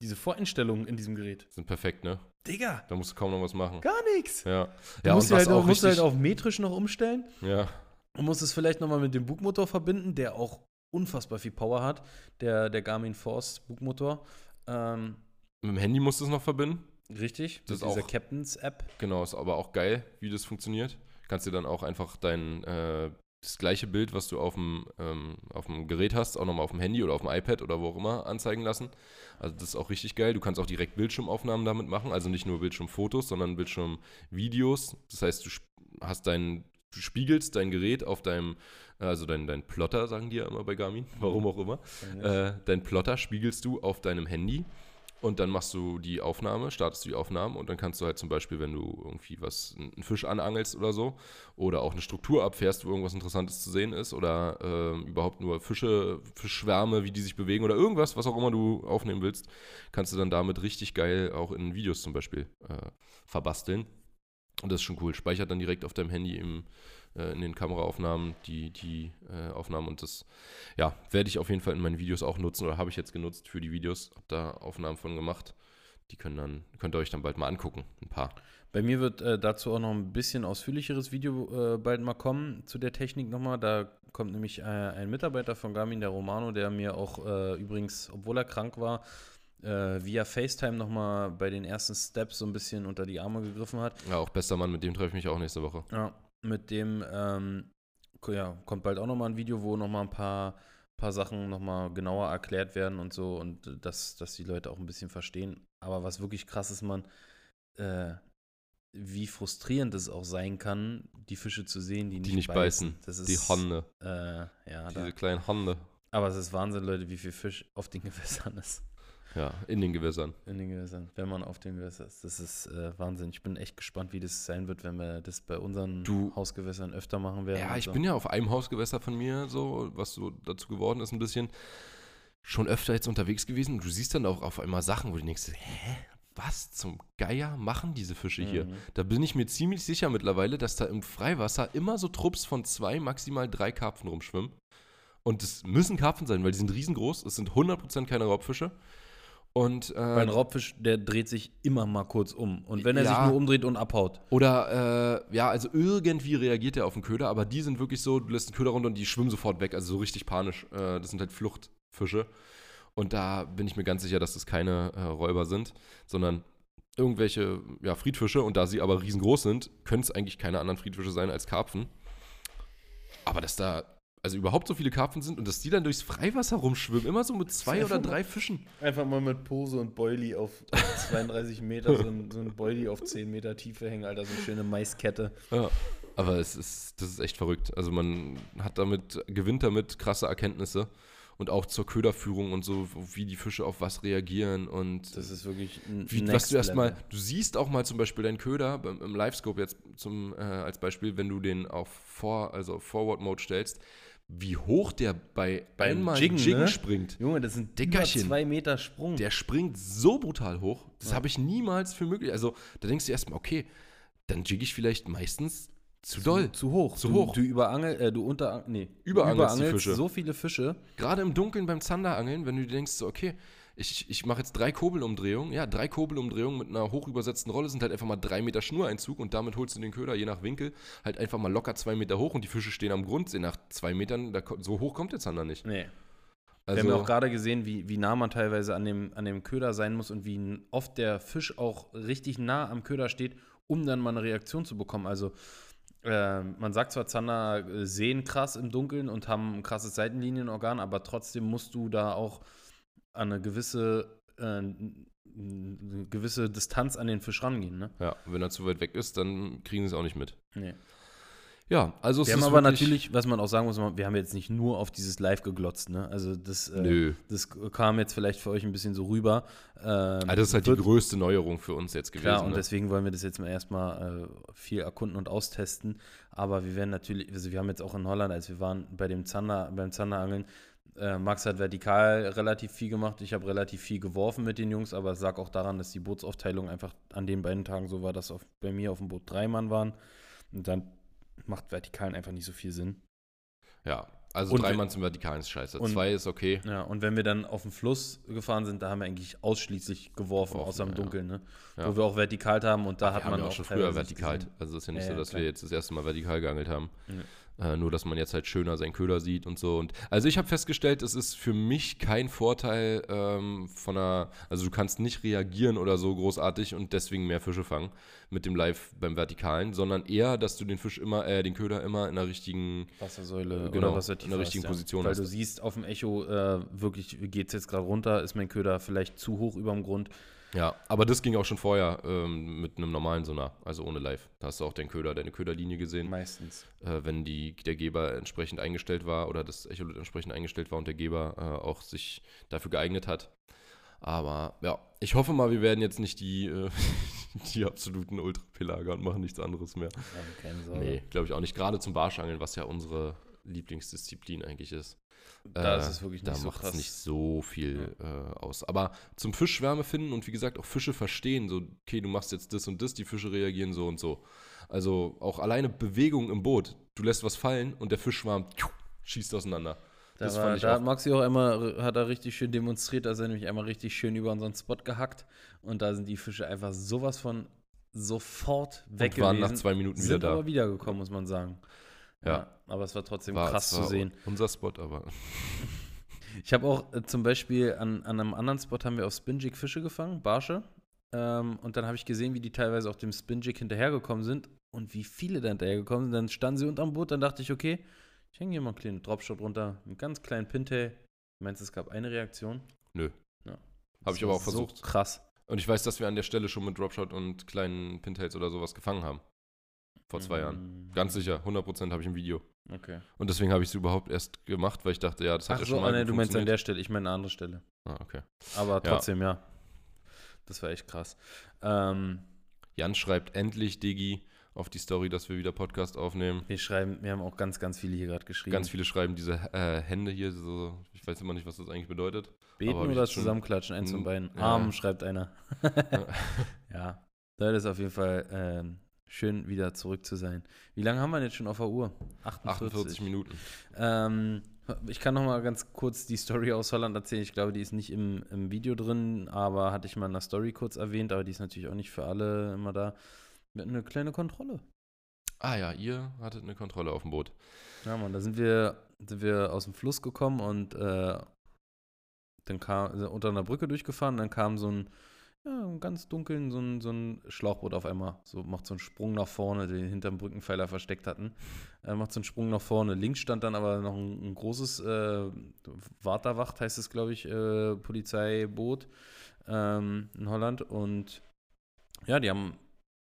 diese Voreinstellungen in diesem Gerät. Sind perfekt, ne? Digga, Da musst du kaum noch was machen. gar nichts. Ja. Du ja, musst, und halt was auch, musst du halt auf metrisch noch umstellen ja, und musst es vielleicht nochmal mit dem Bugmotor verbinden, der auch unfassbar viel Power hat. Der, der Garmin Force Bugmotor. Ähm, mit dem Handy musst du es noch verbinden. richtig, Das ist auch- Captains App. Genau, ist aber auch geil, wie das funktioniert. Kannst dir dann auch einfach dein, äh, das gleiche Bild, was du auf dem, ähm, auf dem Gerät hast, auch nochmal auf dem Handy oder auf dem iPad oder wo auch immer anzeigen lassen. Also das ist auch richtig geil. Du kannst auch direkt Bildschirmaufnahmen damit machen, also nicht nur Bildschirmfotos, sondern Bildschirmvideos. Das heißt, du hast dein, du spiegelst dein Gerät auf deinem, also dein, dein Plotter, sagen die ja immer bei Garmin, warum auch immer. Äh, dein Plotter spiegelst du auf deinem Handy und dann machst du die Aufnahme, startest du die Aufnahmen und dann kannst du halt zum Beispiel, wenn du irgendwie was, einen Fisch anangelst oder so oder auch eine Struktur abfährst, wo irgendwas Interessantes zu sehen ist oder ähm, überhaupt nur Fische, Fischschwärme, wie die sich bewegen oder irgendwas, was auch immer du aufnehmen willst, kannst du dann damit richtig geil auch in Videos zum Beispiel äh, verbasteln. Und das ist schon cool. Speichert dann direkt auf deinem Handy im, äh, in den Kameraaufnahmen die, die äh, Aufnahmen und das ja, werde ich auf jeden Fall in meinen Videos auch nutzen oder habe ich jetzt genutzt für die Videos. Habe da Aufnahmen von gemacht. Die können dann, könnt ihr euch dann bald mal angucken. Ein paar. Bei mir wird äh, dazu auch noch ein bisschen ausführlicheres Video äh, bald mal kommen zu der Technik nochmal. Da kommt nämlich äh, ein Mitarbeiter von Garmin, der Romano, der mir auch äh, übrigens, obwohl er krank war, äh, via FaceTime nochmal bei den ersten Steps so ein bisschen unter die Arme gegriffen hat. Ja, auch bester Mann, mit dem treffe ich mich auch nächste Woche. Ja, mit dem ähm, ja, kommt bald auch nochmal ein Video, wo nochmal ein paar, paar Sachen nochmal genauer erklärt werden und so und dass, dass die Leute auch ein bisschen verstehen. Aber was wirklich krass ist, man, äh, wie frustrierend es auch sein kann, die Fische zu sehen, die, Die nicht beißen. Das ist, Die Honne, Äh, ja, da, diese kleinen Honne. aber es ist Wahnsinn, Leute, wie viel Fisch auf den Gewässern ist. Ja, in den Gewässern. In den Gewässern, wenn man auf den Gewässern ist. Das ist äh, Wahnsinn. Ich bin echt gespannt, wie das sein wird, wenn wir das bei unseren Du- Hausgewässern öfter machen werden. Ja, ich so. bin ja auf einem Hausgewässer von mir, so, was so dazu geworden ist, ein bisschen schon öfter jetzt unterwegs gewesen. Und du siehst dann auch auf einmal Sachen, wo du denkst, hä? Was zum Geier machen diese Fische hier? Mhm. Da bin ich mir ziemlich sicher mittlerweile, dass da im Freiwasser immer so Trupps von zwei, maximal drei Karpfen rumschwimmen. Und es müssen Karpfen sein, weil die sind riesengroß. Es sind 100% keine Raubfische. Und, äh, Weil ein Raubfisch, der dreht sich immer mal kurz um. Und wenn er Ja. sich nur umdreht und abhaut. Oder, äh, ja, also irgendwie reagiert er auf den Köder, aber die sind wirklich so, du lässt den Köder runter und die schwimmen sofort weg, also so richtig panisch. Äh, das sind halt Fluchtfische. Und da bin ich mir ganz sicher, dass das keine äh, Räuber sind, sondern irgendwelche ja, Friedfische. Und da sie aber riesengroß sind, können es eigentlich keine anderen Friedfische sein als Karpfen. Aber dass da also überhaupt so viele Karpfen sind und dass die dann durchs Freiwasser rumschwimmen, immer so mit zwei oder drei Fischen. Einfach mal mit Pose und Boilie auf 32 Meter, so ein, so ein Boilie auf 10 Meter Tiefe hängen, Alter, so eine schöne Maiskette. Ja, aber es ist, das ist echt verrückt. Also man hat damit, gewinnt damit krasse Erkenntnisse Und auch zur Köderführung und so, wie die Fische auf was reagieren und Das ist wirklich ein wie, was du erstmal, du siehst auch mal zum Beispiel deinen Köder beim, im Livescope jetzt zum, äh, als Beispiel, wenn du den auf vor, also Forward Mode stellst, wie hoch der bei Beim einmal Jiggen, Jiggen ne? springt. Junge, das sind Dickerchen. über zwei Meter Sprung. Der springt so brutal hoch. Das Ja. habe ich niemals für möglich. Also da denkst du erstmal, okay, dann jigge ich vielleicht meistens zu doll. Zu hoch. Zu du, hoch. Du überangel, äh, du unter, nee, Überangelst die überangelst Fische. so viele Fische. Gerade im Dunkeln beim Zanderangeln, wenn du dir denkst, so, okay, ich, ich mache jetzt drei Kurbelumdrehungen. Ja, drei Kurbelumdrehungen mit einer hochübersetzten Rolle sind halt einfach mal drei Meter Schnureinzug und damit holst du den Köder je nach Winkel halt einfach mal locker zwei Meter hoch und die Fische stehen am Grund. Nach zwei Metern, da, so hoch kommt der Zander nicht. Nee. Also, Wir haben auch gerade gesehen, wie, wie nah man teilweise an dem, an dem Köder sein muss und wie oft der Fisch auch richtig nah am Köder steht, um dann mal eine Reaktion zu bekommen. Also äh, man sagt zwar, Zander äh, sehen krass im Dunkeln und haben ein krasses Seitenlinienorgan, aber trotzdem musst du da auch an eine gewisse, äh, n- gewisse Distanz an den Fisch rangehen. Ne? ja, wenn er zu weit weg ist, dann kriegen sie es auch nicht mit. Nee. Ja, also es Wir haben aber natürlich, was man auch sagen muss, wir haben jetzt nicht nur auf dieses Live geglotzt. Ne? Also das, äh, das kam jetzt vielleicht für euch ein bisschen so rüber. Ähm, Also das ist halt die größte Neuerung für uns jetzt gewesen. Klar, und ne? deswegen wollen wir das jetzt mal erstmal äh, viel erkunden und austesten. Aber wir werden natürlich, also wir haben jetzt auch in Holland, als wir waren bei dem Zander, beim Zanderangeln, äh, Max hat vertikal relativ viel gemacht. Ich habe relativ viel geworfen mit den Jungs, aber es lag auch daran, dass die Bootsaufteilung einfach an den beiden Tagen so war, dass auf, bei mir auf dem Boot drei Mann waren. Und dann macht Vertikalen einfach nicht so viel Sinn. Ja, also Und drei Mann zum Vertikalen ist scheiße. und- Zwei ist okay. Ja, und wenn wir dann auf dem Fluss gefahren sind, da haben wir eigentlich ausschließlich geworfen, Geworfen, außer im ja. Dunkeln, ne? Ja. Wo wir auch vertikalt haben und da wir hat man ja auch schon früher vertikalt. Also es ist ja nicht Ja, so, ja, dass klar. wir jetzt das erste Mal vertikal geangelt haben. Ja. Äh, nur, dass man jetzt halt schöner seinen Köder sieht und so. Und also ich habe festgestellt, es ist für mich kein Vorteil ähm, von einer, also du kannst nicht reagieren oder so großartig und deswegen mehr Fische fangen mit dem Live beim Vertikalen, sondern eher, dass du den Fisch immer, äh, den Köder immer in einer richtigen Wassersäule Genau, oder Wassertiefe in der richtigen hast, Position Weil hast. du siehst auf dem Echo äh, wirklich, geht es jetzt gerade runter, ist mein Köder vielleicht zu hoch über dem Grund. Ja, aber das ging auch schon vorher ähm, mit einem normalen Sonar, also ohne Live. Da hast du auch den Köder, deine Köderlinie gesehen. Meistens. äh, wenn die, der Geber entsprechend eingestellt war oder das Echolot entsprechend eingestellt war und der Geber äh, auch sich dafür geeignet hat. Aber ja, ich hoffe mal, wir werden jetzt nicht die, äh, die absoluten Ultrapelager und machen nichts anderes mehr. Ja, keine Sorge. Nee, glaube ich auch nicht. Gerade zum Barschangeln, was ja unsere Lieblingsdisziplin eigentlich ist. Da Äh, ist es wirklich da nicht so macht es nicht so viel äh, aus. Aber zum Fischschwärme finden und wie gesagt auch Fische verstehen, so, okay, du machst jetzt das und das, die Fische reagieren so und so. Also auch alleine Bewegung im Boot. Du lässt was fallen und der Fischschwarm schießt auseinander. Da, das war, fand ich da auch- hat Maxi auch einmal, hat er richtig schön demonstriert, dass er nämlich einmal richtig schön über unseren Spot gehackt und da sind die Fische einfach sowas von sofort weg Und waren gewesen. nach zwei Minuten wieder sind da. aber wiedergekommen, muss man sagen. Ja. aber es war trotzdem War krass zu sehen. Unser Spot, aber. Ich habe auch äh, zum Beispiel an, an einem anderen Spot haben wir auf Spinjig Fische gefangen, Barsche. Ähm, und dann habe ich gesehen, wie die teilweise auf dem Spinjig hinterhergekommen sind und wie viele da hinterhergekommen sind. Dann standen sie unterm Boot, dann dachte ich, okay, ich hänge hier mal einen kleinen Dropshot runter, einen ganz kleinen Pintail. Meinst du, es gab eine Reaktion? Nö. Ja. Habe ich aber auch versucht. So krass. Und ich weiß, dass wir an der Stelle schon mit Dropshot und kleinen Pintails oder sowas gefangen haben. Vor zwei Jahren. Mhm. Ganz sicher, 100% habe ich ein Video. Okay. Und deswegen habe ich es überhaupt erst gemacht, weil ich dachte, ja, das hat Ach ja so, schon mal ah, nee, du meinst an der Stelle, ich meine eine andere Stelle. Ah, okay. Aber trotzdem, ja. Das war echt krass. Ähm, Jan schreibt endlich, Digi, auf die Story, dass wir wieder Podcast aufnehmen. wir schreiben, wir haben auch ganz, ganz viele hier gerade geschrieben. Ganz viele schreiben diese äh, Hände hier, so, ich weiß immer nicht, was das eigentlich bedeutet. Beten oder zusammenklatschen, eins von Hm, beiden. ja. Arm, schreibt einer. ja, das ist auf jeden Fall ähm, schön, wieder zurück zu sein. Wie lange haben wir denn jetzt schon auf der Uhr? 48. 48 Minuten. Ähm, ich kann noch mal ganz kurz die Story aus Holland erzählen. Ich glaube, die ist nicht im, im Video drin, aber hatte ich mal in der Story kurz erwähnt, aber die ist natürlich auch nicht für alle immer da. Wir hatten eine kleine Kontrolle. Ah ja, ihr hattet eine Kontrolle auf dem Boot. Ja, Mann, da sind wir, sind wir aus dem Fluss gekommen und äh, dann kam unter einer Brücke durchgefahren, dann kam so ein, ja, im ganz dunkeln, so ein, so ein Schlauchboot auf einmal. So macht so einen Sprung nach vorne, den hinterm Brückenpfeiler versteckt hatten. Er macht so einen Sprung nach vorne. Links stand dann aber noch ein, ein großes äh, Warterwacht, heißt es, glaube ich, äh, Polizeiboot ähm, in Holland. Und ja, die haben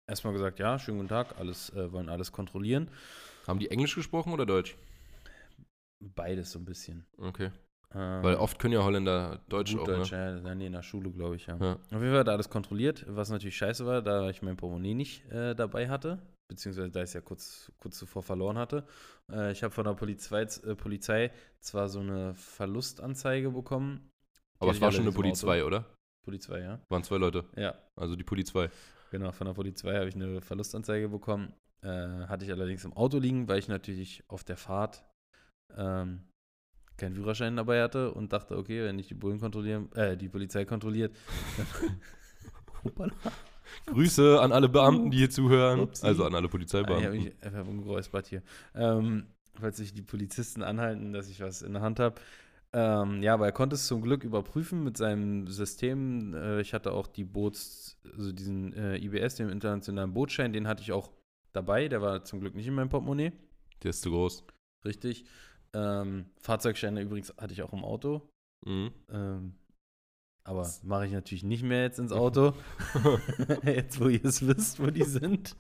erstmal gesagt, ja, schönen guten Tag, alles, äh, wollen alles kontrollieren. Haben die Englisch gesprochen oder Deutsch? Beides so ein bisschen. Okay. Ähm, Weil oft können ja Holländer Deutsch gut auch, Deutsch, ne? ja, nee, in der Schule, glaube ich, ja. Ja. Auf jeden Fall hat er alles kontrolliert, was natürlich scheiße war, da ich mein Portemonnaie nicht äh, dabei hatte, beziehungsweise da ich es ja kurz, kurz zuvor verloren hatte. Äh, ich habe von der Polizei, äh, Polizei zwar so eine Verlustanzeige bekommen. Aber es war schon eine Auto. Polizei, oder? Polizei, ja. Waren zwei Leute. Ja, Also die Polizei. genau, von der Polizei habe ich eine Verlustanzeige bekommen. Äh, hatte ich allerdings im Auto liegen, weil ich natürlich auf der Fahrt ähm, keinen Führerschein dabei hatte und dachte, okay, wenn ich die Bullen kontrollieren, äh, die Polizei kontrolliert. Grüße an alle Beamten, die hier zuhören. Upsi. Also an alle Ah, Ich habe Polizeibeamten. mich einfach umgeräuspert hier. Ähm, falls sich die Polizisten anhalten, dass ich was in der Hand habe. Ähm, ja, aber er konnte es zum Glück überprüfen mit seinem System. Äh, ich hatte auch die Boots, also diesen äh, IBS, den internationalen Bootschein, den hatte ich auch dabei. Der war zum Glück nicht in meinem Portemonnaie. Der ist zu groß. Richtig. Ähm, Fahrzeugscheine übrigens hatte ich auch im Auto. Mhm. Ähm, aber mache ich natürlich nicht mehr jetzt ins Auto. jetzt, wo ihr es wisst, wo die sind.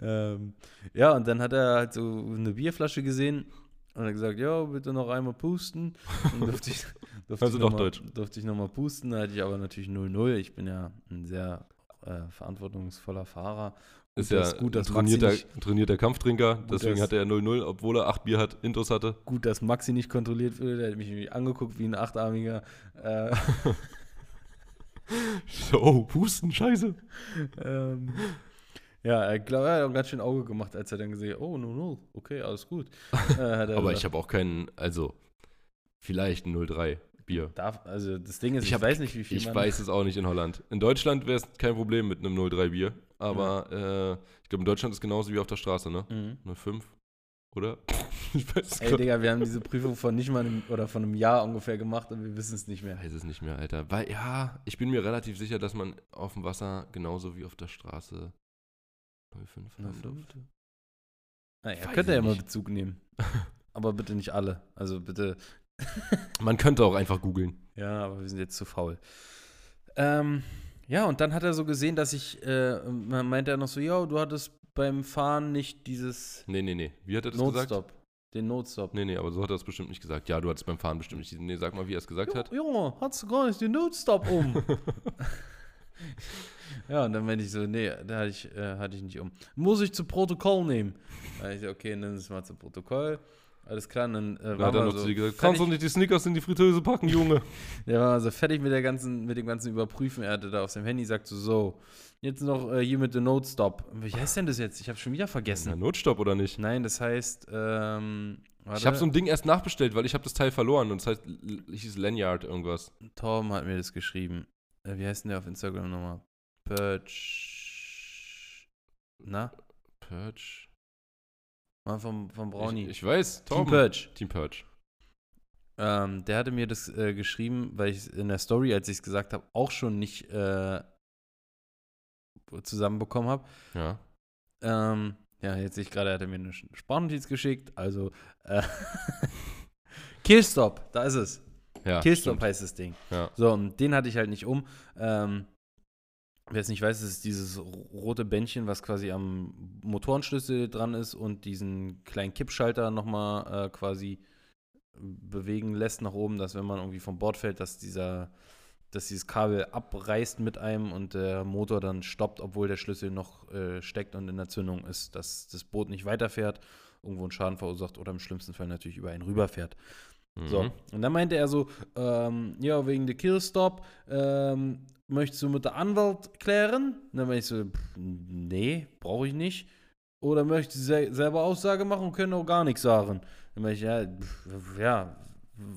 ähm, ja, und dann hat er halt so eine Bierflasche gesehen und hat gesagt, ja, bitte noch einmal pusten. Und durfte ich, durfte Also ich doch noch mal, Deutsch. Durfte ich nochmal pusten, da hatte ich aber natürlich 0-0. Ich bin ja ein sehr äh, verantwortungsvoller Fahrer. Ist Gut, ja dass- gut, dass trainierter, trainierter Kampftrinker. Deswegen dass- hatte er 0-0, obwohl er 8 Bier hat, Intros hatte. Gut, dass Maxi nicht kontrolliert wurde, der hat mich angeguckt wie ein Achtarmiger. Äh, So, oh, Pusten, scheiße. ähm, ja, er glaube, er hat auch ganz schön Auge gemacht, als er dann gesehen hat, oh, no, no, okay, alles gut. Äh, er Aber gesagt, ich habe auch keinen, also vielleicht ein 0-3 Bier. darf, also das Ding ist, ich, Ich hab- weiß nicht, wie viel Ich weiß es auch nicht in Holland. In Deutschland wäre es kein Problem mit einem 0-3 Bier. Aber äh, ich glaube, in Deutschland ist genauso wie auf der Straße, ne? Mhm. Eine 5, oder? ich weiß es Ey, Digga, wir haben diese Prüfung von nicht mal einem, oder von einem Jahr ungefähr gemacht und wir wissen es nicht mehr. weiß es nicht mehr, Alter. Weil, ja, ich bin mir relativ sicher, dass man auf dem Wasser genauso wie auf der Straße 05 haben 05? durfte. Naja, Weiß könnt ihr ich ja mal. Bezug nehmen. Aber bitte nicht alle. Also bitte, Man könnte auch einfach googeln. ja, aber wir sind jetzt zu faul. Ähm, ja, und dann hat er so gesehen, dass ich, äh, meinte er noch so, ja, du hattest beim Fahren nicht dieses Nee, nee, nee. Wie hat er das gesagt? Notstop. Den Notstop. Nee, nee, aber so hat er das bestimmt nicht gesagt. Ja, du hattest beim Fahren bestimmt nicht. Nee, sag mal, wie er es gesagt hat. Junge, hast du gar nicht den Notstop um? ja, und dann meinte ich so, nee, da hatte ich, äh, hatte ich nicht um. Muss ich zu Protokoll nehmen? Da ich so, okay, nimm es mal zu Protokoll. Alles klar, dann äh, war man noch so zu dir gesagt, kannst du nicht die Snickers in die Fritteuse packen, Junge? der war also fertig mit, der ganzen, mit dem ganzen Überprüfen. Er hatte da auf seinem Handy sagt so, so, jetzt noch äh, hier mit dem Notstop. Wie heißt denn das jetzt? Ich habe schon wieder Na, vergessen. Notstopp oder nicht? Nein, das heißt, ähm, warte, Ich habe so ein Ding erst nachbestellt, weil ich habe das Teil verloren und das heißt, ich hieß Lanyard irgendwas. Torben hat mir das geschrieben. Äh, wie heißt denn der auf Instagram nochmal? Perch. Na? Purge. Mal vom, vom Brownie. Ich, ich weiß, Team Torben. Perch. Team Purge. Ähm, der hatte mir das äh, geschrieben, weil ich in der Story, als ich es gesagt habe, auch schon nicht äh, zusammenbekommen habe. Ja. Ähm, ja, jetzt sehe ich gerade, er hat mir eine Sprachnotiz geschickt. Also, äh, Killstop, da ist es. Ja, Killstop stimmt. heißt das Ding. Ja. So, und den hatte ich halt nicht um. Ähm, wer es nicht weiß, ist dieses ro- rote Bändchen, was quasi am Motorenschlüssel dran ist und diesen kleinen Kippschalter nochmal äh, quasi bewegen lässt nach oben, dass wenn man irgendwie vom Bord fällt, dass dieser dass dieses Kabel abreißt mit einem und der Motor dann stoppt, obwohl der Schlüssel noch äh, steckt und in der Zündung ist, dass das Boot nicht weiterfährt, irgendwo einen Schaden verursacht oder im schlimmsten Fall natürlich über einen rüberfährt. So, Mhm. und dann meinte er so, ähm, ja, wegen der Killstop, ähm, möchtest du mit der Anwalt klären? Und dann meinte ich so, pff, nee, brauche ich nicht. Oder möchtest du se selber Aussage machen und können auch gar nichts sagen? Dann meinte ich, ja, pff, ja,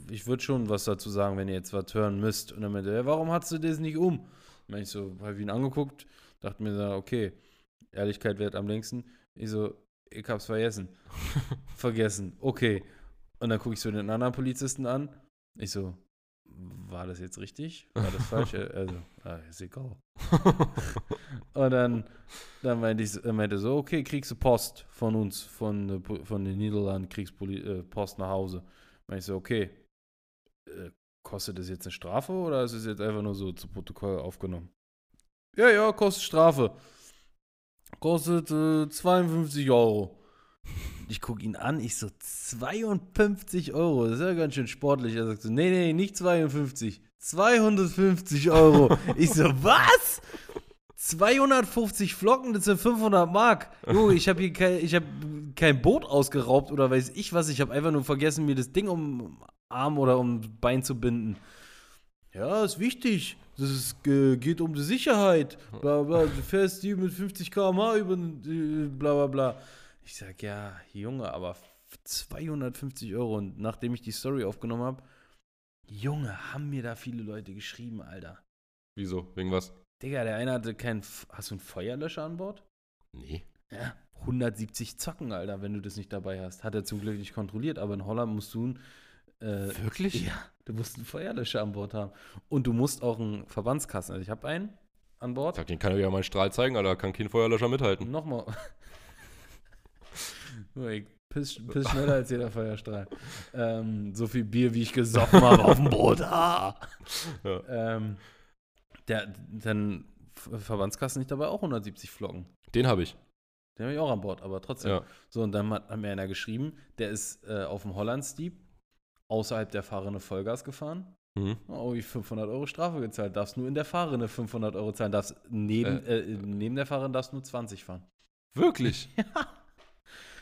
ich würde schon was dazu sagen, wenn ihr jetzt was hören müsst. Und dann meinte er, ja, warum hast du das nicht um? Dann meinte ich so, habe ich ihn angeguckt, dachte mir so, okay, Ehrlichkeit wert am längsten. Ich so, ich hab's vergessen. vergessen, okay. Und dann gucke ich so den anderen Polizisten an. Ich so, war das jetzt richtig? War das falsch? Also, ah, ist egal. Und dann, dann meinte ich, er meinte so, okay, kriegst du Post von uns, von, von den Niederlanden, kriegst Poli äh, Post nach Hause. Meinte ich so, okay, äh, kostet das jetzt eine Strafe oder ist es jetzt einfach nur so zu Protokoll aufgenommen? Ja, ja, kostet Strafe. Kostet äh, 52 Euro. Ich gucke ihn an, ich so, 52 Euro, das ist ja ganz schön sportlich. Er sagt so, nee, nee, nicht 52, 250 Euro. ich so, was? 250 Flocken, das sind 500 Mark. Jo, ich habe hier kein, ich hab kein Boot ausgeraubt oder weiß ich was. Ich habe einfach nur vergessen, mir das Ding um Arm oder um Bein zu binden. Ja, ist wichtig. Das ist, äh, geht um die Sicherheit. Bla bla. Du fährst die mit 50 km/h über äh, bla bla bla. Ich sag, ja, Junge, aber 250 Euro. Und nachdem ich die Story aufgenommen habe, Junge, haben mir da viele Leute geschrieben, Alter. Wieso? Wegen was? Digga, der eine hatte keinen. F- Hast du einen Feuerlöscher an Bord? Nee. Ja. 170 Zocken, Alter, wenn du das nicht dabei hast. Hat er zum Glück nicht kontrolliert, aber in Holland musst du einen. Äh, Wirklich? ja, du musst einen Feuerlöscher an Bord haben. Und du musst auch einen Verbandskasten. Also ich habe einen an Bord. Sag, den kann ich ja mal einen Strahl zeigen, Alter. Kann kein Feuerlöscher mithalten. Nochmal. Ich piss, piss schneller als jeder Feuerstrahl. Ähm, so viel Bier, wie ich gesoffen habe auf dem Boot. Ah! Ja. Ähm, der, dann Ver- Verbandskasten nicht dabei auch 170 Flocken. Den habe ich. Den habe ich auch an Bord, aber trotzdem. Ja. So, und dann hat, hat mir einer geschrieben, der ist äh, auf dem Holland Steep außerhalb der Fahrrinne Vollgas gefahren. Mhm. Oh, ich 500 Euro Strafe gezahlt. Darfst nur in der Fahrrinne 500 Euro zahlen. Darfst neben, äh, neben der Fahrrinne darfst nur 20 fahren. Wirklich?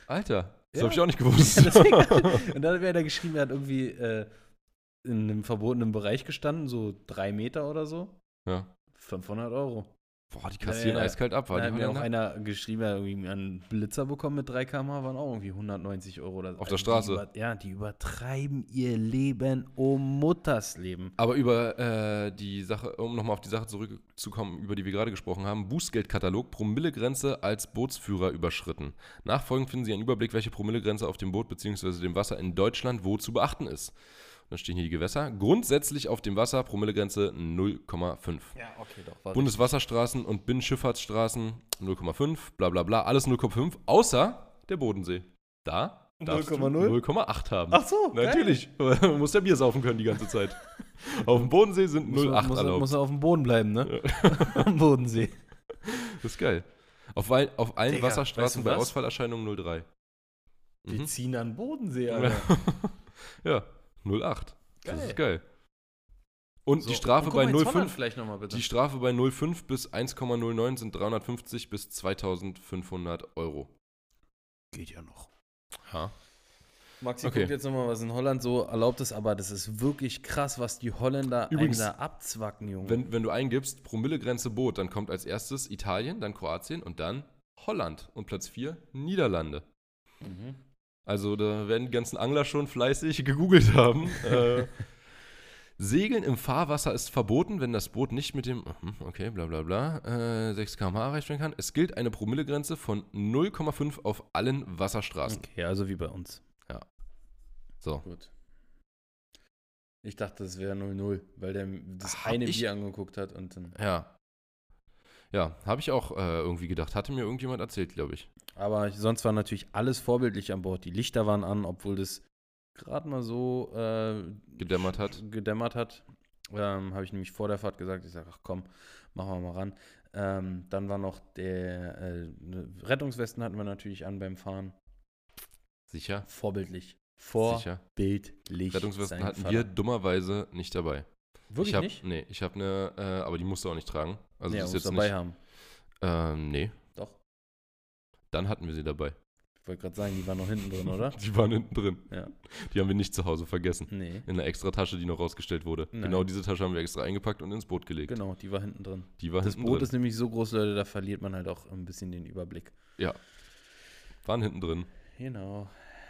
Alter, das Ja. habe ich auch nicht gewusst. Ja, deswegen, und dann hat mir einer geschrieben, er hat irgendwie äh, in einem verbotenen Bereich gestanden, so drei Meter oder so. ja. 500 Euro. Boah, die kassieren Ja, eiskalt ab, war die hat mir auch einer geschrieben, er hat irgendwie einen Blitzer bekommen mit 3 km waren auch irgendwie 190 Euro. Oder so. Auf der die Straße? Über, ja, die übertreiben ihr Leben um Muttersleben. Aber über äh, die Sache, um nochmal auf die Sache zurückzukommen, über die wir gerade gesprochen haben, Bußgeldkatalog, Promillegrenze als Bootsführer überschritten. Nachfolgend finden Sie einen Überblick, welche Promillegrenze auf dem Boot bzw. dem Wasser in Deutschland wo zu beachten ist. Dann stehen hier die Gewässer. Grundsätzlich auf dem Wasser Promillegrenze 0,5. Ja, okay, doch. Bundeswasserstraßen und Binnenschifffahrtsstraßen 0,5, bla bla bla, alles 0,5, außer der Bodensee. Da darfst du 0,0? 0,8 haben. Ach so, geil. Natürlich. Man muss ja Bier saufen können die ganze Zeit. Auf dem Bodensee sind muss, 0,8 muss, er- erlaubt. muss er auf dem Boden bleiben, ne? Am Bodensee. Das ist geil. Auf, all, auf allen Digga, Wasserstraßen weißt du bei? Ausfallerscheinungen 0,3. Wir Mhm. ziehen an den Bodensee, Alter. ja, 0,8. Das Geil. ist geil. Und So, die Strafe und bei mal ins Holland 0,5 vielleicht nochmal bitte. Die Strafe bei 0,5 bis 1,09 sind 350 bis 2500 Euro. geht ja noch. Ja. Maxi Okay. guckt jetzt nochmal, was in Holland so erlaubt ist, aber das ist wirklich krass, was die Holländer Übrigens, da abzwacken, Junge. Wenn, wenn du eingibst, Promillegrenze Boot, dann kommt als erstes Italien, dann Kroatien und dann Holland. Und Platz 4 Niederlande. mhm. Also da werden die ganzen Angler schon fleißig gegoogelt haben. äh, Segeln im Fahrwasser ist verboten, wenn das Boot nicht mit dem, mhm, okay, bla bla bla, äh, 6 km/h erreicht werden kann. Es gilt eine Promillegrenze von 0,5 auf allen Wasserstraßen. Okay, also wie bei uns. So. Gut. Ich dachte, das wäre 0-0, weil der das Hab eine ich- Bier angeguckt hat und dann. Ja. Ja, habe ich auch äh, irgendwie gedacht. Hatte mir irgendjemand erzählt, glaube ich. Aber sonst war natürlich alles vorbildlich an Bord. Die Lichter waren an, obwohl das gerade mal so äh, Gedämmert hat. Gedämmert hat. Ähm, Habe ich nämlich vor der Fahrt gesagt. Ich sage, ach komm, machen wir mal ran. Ähm, dann war noch der äh, ne, Rettungswesten hatten wir natürlich an beim Fahren. Sicher? Vorbildlich. Sicher. Vorbildlich. Rettungswesten hatten Vater. wir dummerweise nicht dabei. Wirklich ich hab, nicht? Nee, ich habe eine, äh, aber die musst du auch nicht tragen. Also nee, muss ist jetzt dabei nicht. haben. Ähm, nee, Doch. dann hatten wir sie dabei. Ich wollte gerade sagen, die waren noch hinten drin, oder? Die waren hinten drin. Ja. Die haben wir nicht zu Hause vergessen. Nee. In einer extra Tasche, die noch rausgestellt wurde. Nein. Genau diese Tasche haben wir extra eingepackt und ins Boot gelegt. Genau, die war hinten drin. Die war Das hinten Boot drin. ist nämlich so groß, Leute, da verliert man halt auch ein bisschen den Überblick. waren hinten drin. Genau.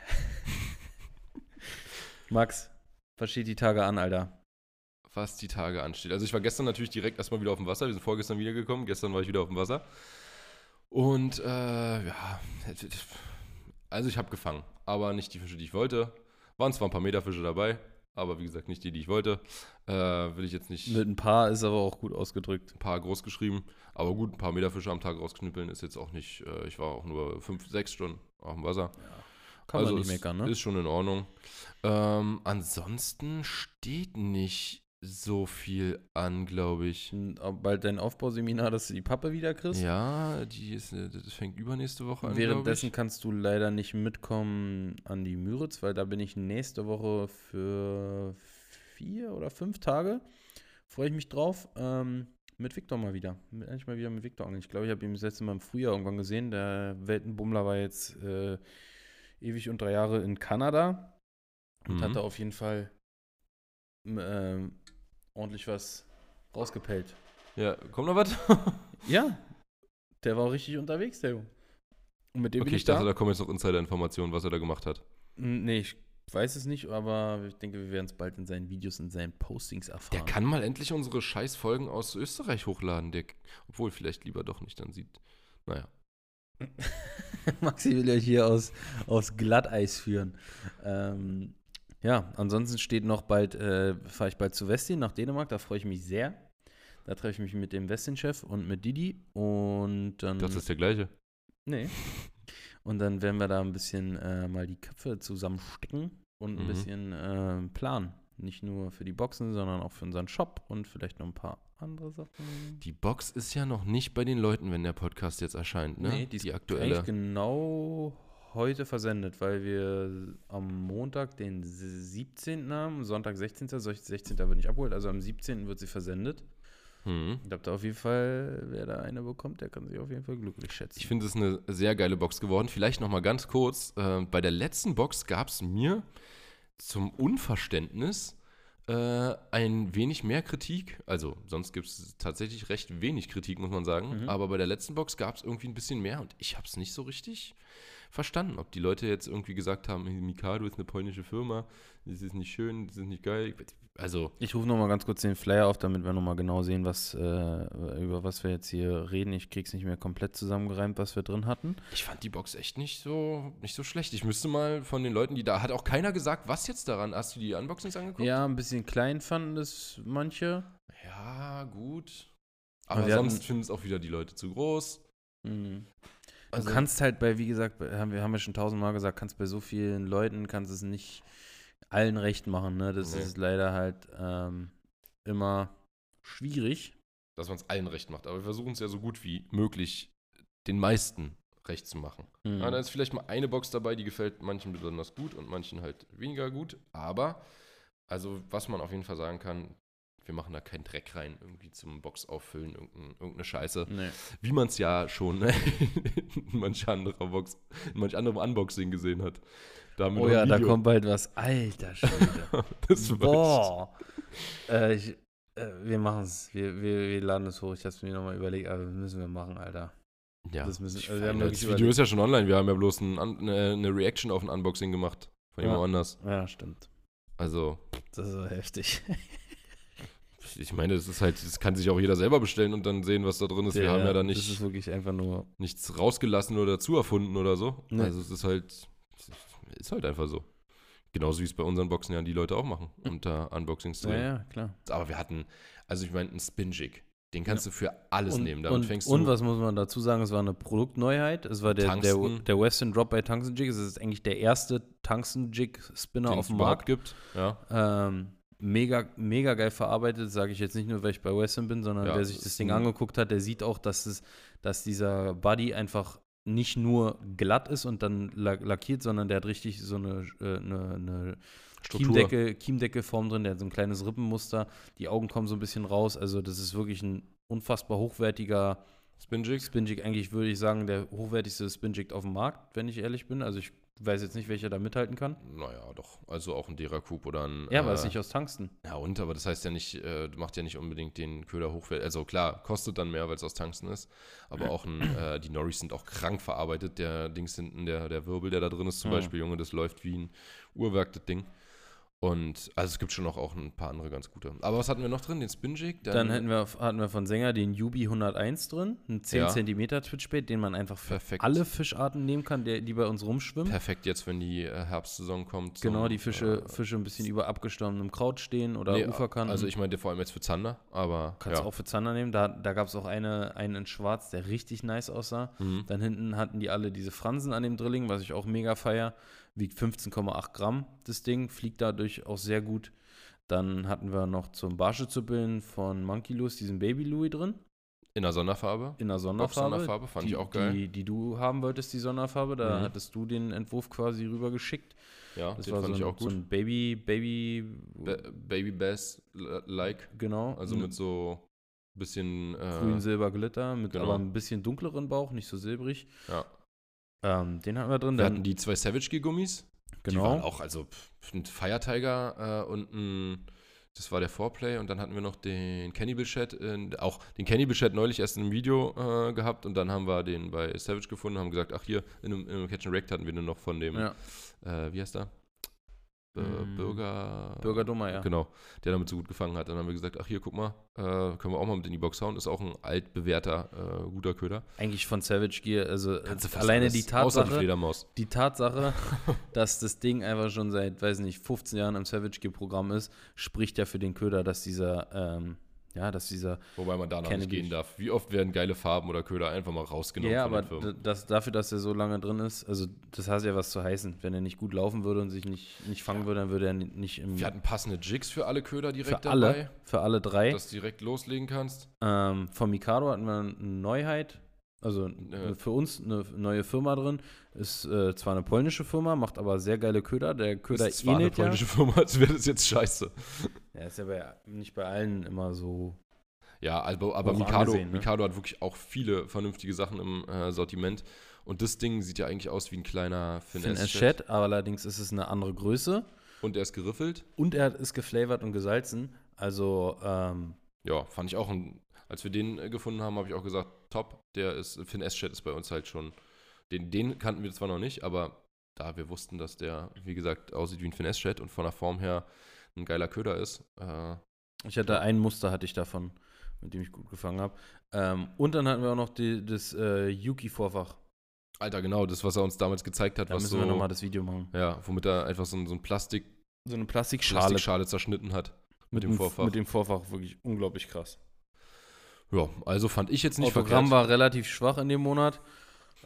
Max, was steht die Tage an, Alter? Was die Tage ansteht. Also ich war gestern natürlich direkt erstmal wieder auf dem Wasser. Wir sind vorgestern wiedergekommen. Gestern war ich wieder auf dem Wasser. Und äh, ja, also ich habe gefangen, aber nicht die Fische, die ich wollte. Waren zwar ein paar Meterfische dabei, aber wie gesagt nicht die, die ich wollte. Äh, will ich jetzt nicht Mit ein paar ist aber auch gut ausgedrückt. ein paar groß geschrieben. Aber gut, ein paar Meterfische am Tag rausknüppeln ist jetzt auch nicht. Äh, ich war auch nur fünf, sechs Stunden auf dem Wasser. Kann also man nicht ist, meckern, ne? Ist schon in Ordnung. Ähm, ansonsten steht nicht so viel an, glaube ich. Bald dein Aufbauseminar, dass du die Pappe wieder kriegst. Ja, die ist, äh, das fängt übernächste Woche an. Währenddessen kannst du leider nicht mitkommen an die Müritz, weil da bin ich nächste Woche für vier oder fünf Tage. Freue ich mich drauf. Ähm, mit Victor mal wieder. Endlich mal wieder mit Victor angeln. Ich glaube, ich habe ihn das letzte Mal im Frühjahr irgendwann gesehen. Der Weltenbummler war jetzt äh, ewig und drei Jahre in Kanada und Mhm. hat da auf jeden Fall ähm, ordentlich was rausgepellt. Ja, kommt noch was? Ja, der war auch richtig unterwegs, der Junge. Und mit dem okay, bin ich ich dachte, da. da kommen jetzt noch Insider-Informationen, was er da gemacht hat. Nee, ich weiß es nicht, aber ich denke, wir werden es bald in seinen Videos, in seinen Postings erfahren. Der kann mal endlich unsere Scheißfolgen aus Österreich hochladen. Der, obwohl, vielleicht lieber doch nicht, dann sieht. Naja. Maxi will ja hier aus, aus Glatteis führen. Ähm, ja, ansonsten steht noch bald, äh, fahre ich bald zu Westin nach Dänemark, da freue ich mich sehr. Da treffe ich mich mit dem Westin-Chef und mit Didi und dann. Das ist der gleiche. Nee. Und dann werden wir da ein bisschen äh, mal die Köpfe zusammenstecken und ein Mhm. bisschen äh, planen. Nicht nur für die Boxen, sondern auch für unseren Shop und vielleicht noch ein paar andere Sachen. Die Box ist ja noch nicht bei den Leuten, wenn der Podcast jetzt erscheint, ne? Nee, die ist aktuelle. Eigentlich genau heute versendet, weil wir am Montag den 17. haben, Sonntag 16. Soll ich- 16. wird nicht abgeholt, also am 17. wird sie versendet. Hm. Ich glaube da auf jeden Fall, wer da eine bekommt, der kann sich auf jeden Fall glücklich schätzen. Ich finde es eine sehr geile Box geworden. Vielleicht noch mal ganz kurz. Äh, bei der letzten Box gab es mir zum Unverständnis äh, ein wenig mehr Kritik. Also sonst gibt es tatsächlich recht wenig Kritik, muss man sagen. Mhm. Aber bei der letzten Box gab es irgendwie ein bisschen mehr und ich habe es nicht so richtig verstanden. Ob die Leute jetzt irgendwie gesagt haben, Mikado ist eine polnische Firma, das ist nicht schön, das ist nicht geil. Also Ich rufe nochmal ganz kurz den Flyer auf, damit wir nochmal genau sehen, was, äh, über was wir jetzt hier reden. Ich krieg's nicht mehr komplett zusammengereimt, was wir drin hatten. Ich fand die Box echt nicht so, nicht so schlecht. Ich müsste mal von den Leuten, die da, hat auch keiner gesagt, was jetzt daran. Hast du die Unboxings angeguckt? Ja, ein bisschen klein fanden das manche. Ja, gut. Aber sonst finden es auch wieder die Leute zu groß. Mhm. Also- du kannst halt bei, wie gesagt, haben wir haben ja schon tausendmal gesagt, kannst bei so vielen Leuten, kannst es nicht allen recht machen. Ne? Das Nee. ist leider halt ähm, immer schwierig. Dass man es allen recht macht. Aber wir versuchen es ja so gut wie möglich den meisten recht zu machen. Mhm. Ja, da ist vielleicht mal eine Box dabei, die gefällt manchen besonders gut und manchen halt weniger gut. Aber, also was man auf jeden Fall sagen kann, wir machen da keinen Dreck rein, irgendwie zum Box auffüllen, irgendein, irgendeine Scheiße. Nee. Wie man es ja schon in manch anderer Box, in manch anderem Unboxing gesehen hat. Da haben wir Oh ja, da kommt bald was. Alter Schwede. das Boah. äh, ich, äh, wir machen es. Wir, wir, wir laden es hoch. Ich hab's mir nochmal überlegt, aber das müssen wir machen, Alter. Ja, Das müssen- also wirklich das Video ist ja schon online. Wir haben ja bloß ein, eine, eine Reaction auf ein Unboxing gemacht. Von Ja. jemand anders. Ja, stimmt. Also, Das ist so heftig. ich meine, das ist halt, das kann sich auch jeder selber bestellen und dann sehen, was da drin ist. Wir haben ja da Das ist nicht wirklich einfach nur. nichts rausgelassen oder dazu erfunden oder so. Nee. Also es ist halt, ist halt einfach so. Genauso wie es bei unseren Boxen ja die Leute auch machen, unter Unboxings zu Ja, ja, klar. Aber wir hatten, also ich meine, einen Spin-Jig. Den kannst du für alles und, nehmen. Damit und, fängst und du was muss man dazu sagen? Es war eine Produktneuheit. Es war der, der, der Western Drop bei Tungsten Jig. Es ist eigentlich der erste Tungsten Jig Spinner den auf dem Markt. gibt. Ja. Ähm, mega, mega geil verarbeitet, sage ich jetzt nicht nur, weil ich bei Western bin, sondern Ja, wer sich das Ding angeguckt hat, der sieht auch, dass, es, dass dieser Body einfach nicht nur glatt ist und dann la- lackiert, sondern der hat richtig so eine, äh, eine, eine Chiemdeckelform drin, der hat so ein kleines Rippenmuster, die Augen kommen so ein bisschen raus, also das ist wirklich ein unfassbar hochwertiger Spin-Jig. Spinjig, eigentlich würde ich sagen, der hochwertigste Spinjig auf dem Markt, wenn ich ehrlich bin, also ich weiß jetzt nicht, welcher da mithalten kann. Naja, doch. Also auch ein Deracoup oder ein. Ja, aber äh, es ist nicht aus Tungsten. Ja, und, aber das heißt ja nicht, äh, macht ja nicht unbedingt den Köder hochwertig. Also klar, kostet dann mehr, weil es aus Tungsten ist. Aber auch ein, äh, die Norris sind auch krank verarbeitet. Der Dings hinten, der, der Wirbel, der da drin ist zum Ja. Beispiel, Junge, das läuft wie ein Uhrwerk, das Ding. Und also es gibt schon noch auch ein paar andere ganz gute. Aber was hatten wir noch drin? Den Spin-Jig? Dann hätten wir, hatten wir von Sänger den Yubi 101 drin, einen 10 Ja. cm Twitchbait, den man einfach für Perfekt. alle Fischarten nehmen kann, der, die bei uns rumschwimmen. Perfekt jetzt, wenn die äh, Herbstsaison kommt. Genau, die Fische, äh, Fische ein bisschen über abgestorbenem Kraut stehen oder nee, Uferkanten. Also ich meinte vor allem jetzt für Zander, aber Kannst ja. du auch für Zander nehmen. Da, da gab es auch eine, einen in Schwarz, der richtig nice aussah. Mhm. Dann hinten hatten die alle diese Fransen an dem Drilling, was ich auch mega feier. Wiegt 15,8 Gramm, das Ding. Fliegt dadurch auch sehr gut. Dann hatten wir noch zum Barsche zu bilden von Monkey Louis diesen Baby Louis drin. In der Sonderfarbe. In der Sonderfarbe. Sonderfarbe, fand die, ich auch geil. Die, die du haben wolltest, die Sonderfarbe. Da Mhm. hattest du den Entwurf quasi rübergeschickt. Ja, Das war fand so, ich ein, auch so gut. ein Baby, Baby, Ba Baby Bass l- like. genau. Also mit so bisschen äh, grün silber Glitter, mit genau. aber ein bisschen dunkleren Bauch, nicht so silbrig. Ja. Ähm, den hatten wir drin. Wir hatten die zwei Savage Gear Gummis. Die genau. waren auch, also pff, ein Fire Tiger äh, und ein, das war der Foreplay und dann hatten wir noch den Cannibal Chat, äh, auch den Cannibal Chat neulich erst in einem Video äh, gehabt und dann haben wir den bei Savage gefunden, haben gesagt, ach hier, in einem, in einem Catch and Wrecked hatten wir den noch von dem, ja. äh, wie heißt der? Mm, Bürger. Bürgerdummer, ja. Genau, der damit so gut gefangen hat. Dann haben wir gesagt, ach hier, guck mal, äh, können wir auch mal mit in die Box hauen. Ist auch ein altbewährter, äh, guter Köder. Eigentlich von Savage Gear, also äh, alleine die Außer die Tatsache, Fledermaus. die Tatsache, dass das Ding einfach schon seit, weiß nicht, 15 Jahren im Savage Gear Programm ist, spricht ja für den Köder, dass dieser, ähm, ja, dass dieser, Wobei man danach Kenne nicht gehen darf. Wie oft werden geile Farben oder Köder einfach mal rausgenommen ja, von aber das, dafür, dass er so lange drin ist, also das hat ja was zu heißen. Wenn er nicht gut laufen würde und sich nicht, nicht fangen würde, dann würde er ni- nicht im, Wir hatten passende Jigs für alle Köder direkt für alle, dabei, für alle drei. dass du direkt loslegen kannst. Ähm, von Mikado hatten wir eine Neuheit. Also Ja. für uns eine neue Firma drin. Ist äh, zwar eine polnische Firma, macht aber sehr geile Köder. Der Köder ist zwar eine ähnelt ja. polnische Firma, als wäre das jetzt scheiße. Ja, ist ja bei, nicht bei allen immer so. Ja, also, aber Hoch Mikado, angesehen, ne? Mikado hat wirklich auch viele vernünftige Sachen im äh, Sortiment. Und das Ding sieht ja eigentlich aus wie ein kleiner Fin Finesse. Chat, aber allerdings ist es eine andere Größe. Und er ist geriffelt. Und er ist geflavored und gesalzen. Also, ähm, Ja, fand ich auch. Ein, als wir den äh, gefunden haben, habe ich auch gesagt, top. Der ist, Finesse-Chat ist bei uns halt schon. Den, den kannten wir zwar noch nicht, aber da wir wussten, dass der, wie gesagt, aussieht wie ein Finesse-Chat und von der Form her ein geiler Köder ist. Äh, ich hatte ein Muster, hatte ich davon, mit dem ich gut gefangen habe. Ähm, und dann hatten wir auch noch die, das äh, Yuki-Vorfach. Alter, genau, das, was er uns damals gezeigt hat, Da was müssen so. wir nochmal das Video machen. ja, womit er einfach so, ein- so ein Plastik, So eine Plastikschale Plastikschale zerschnitten hat. Mit, dem Vorfach. Mit dem Vorfach wirklich unglaublich krass. ja, also fand ich jetzt nicht Autogramm verkehrt. war relativ schwach in dem Monat.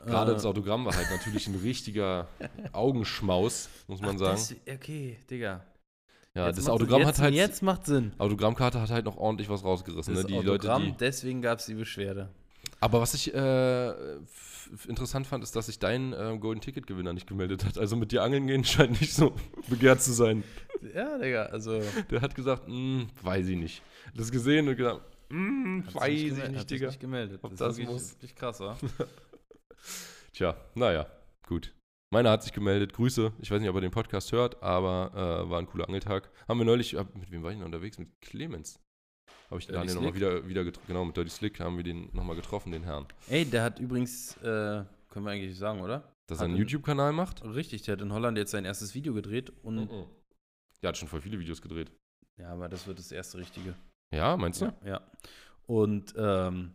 Gerade Äh, das Autogramm war halt natürlich ein richtiger Augenschmaus, muss man ach, sagen. Das, okay, Digga. Ja, Jetzt das Autogramm jetzt, hat halt. Jetzt macht Sinn. Autogrammkarte hat halt noch ordentlich was rausgerissen. Das Ne? Die Autogramm, Leute, die, deswegen gab es die Beschwerde. aber was ich äh, interessant fand, ist, dass sich dein äh, Golden Ticket Gewinner nicht gemeldet hat. Also mit dir angeln gehen scheint nicht so begehrt zu sein. Ja, Digga, also. Der hat gesagt, "Hm, weiß ich nicht. Das gesehen und gesagt, "Hm, hat weiß ich gemel- hat nicht, sich Digga. nicht gemeldet. Ob ist das wirklich, muss. wirklich krass, wa? Tja, naja, gut. Meiner hat sich gemeldet. Grüße. Ich weiß nicht, ob er den Podcast hört, aber äh, war ein cooler Angeltag. Haben wir neulich, hab, mit wem war ich denn unterwegs? Mit Clemens. Habe ich den Dirty Daniel nochmal wieder, wieder getroffen. Genau, mit Dirty Slick haben wir den nochmal getroffen, den Herrn. Ey, der hat übrigens, äh, können wir eigentlich sagen, oder? Dass Hat er einen in- YouTube-Kanal macht? Richtig, der hat in Holland jetzt sein erstes Video gedreht und. Mhm. Der hat schon voll viele Videos gedreht. Ja, aber das wird das erste richtige. Ja, meinst du? Ja. ja. Und, ähm,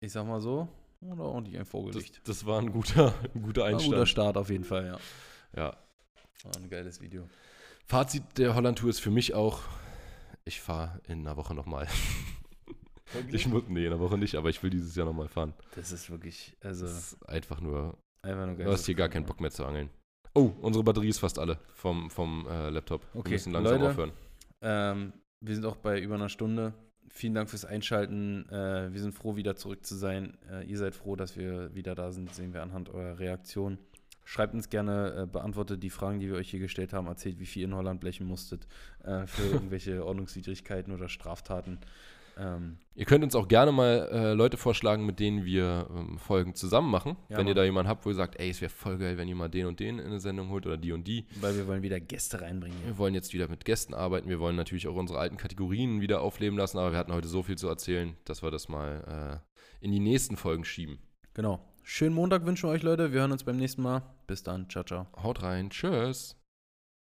ich sag mal so, oder ordentlich ein Das, Vorgelicht. das war ein guter, ein guter War ein Einstand. guter Start auf jeden Fall, ja. ja. War ein geiles Video. Fazit der Holland-Tour ist für mich auch, ich fahre in einer Woche nochmal. Ich muss, nee, in einer Woche nicht, aber ich will dieses Jahr nochmal fahren. Das ist wirklich, also, Das ist einfach nur einfach nur geil. Du hast hier gar keinen Bock mehr zu angeln. Oh, unsere Batterie ist fast alle vom, vom äh, Laptop. Okay, Wir müssen langsam Leute. aufhören. Ähm, wir sind auch bei über einer Stunde. Vielen Dank fürs Einschalten. Äh, wir sind froh, wieder zurück zu sein. Äh, ihr seid froh, dass wir wieder da sind, sehen wir anhand eurer Reaktion. Schreibt uns gerne, äh, beantwortet die Fragen, die wir euch hier gestellt haben, erzählt, wie viel ihr in Holland blechen musstet äh, für irgendwelche Ordnungswidrigkeiten oder Straftaten. Ähm, Ihr könnt uns auch gerne mal äh, Leute vorschlagen, mit denen wir ähm, Folgen zusammen machen. Ja, wenn ihr Mann. da jemanden habt, wo ihr sagt, ey, es wäre voll geil, wenn ihr mal den und den in eine Sendung holt oder die und die. weil wir wollen wieder Gäste reinbringen. Wir wollen jetzt wieder mit Gästen arbeiten. Wir wollen natürlich auch unsere alten Kategorien wieder aufleben lassen, aber wir hatten heute so viel zu erzählen, dass wir das mal äh, in die nächsten Folgen schieben. Genau. Schönen Montag wünschen wir euch, Leute. Wir hören uns beim nächsten Mal. Bis dann. Ciao, ciao. Haut rein. Tschüss.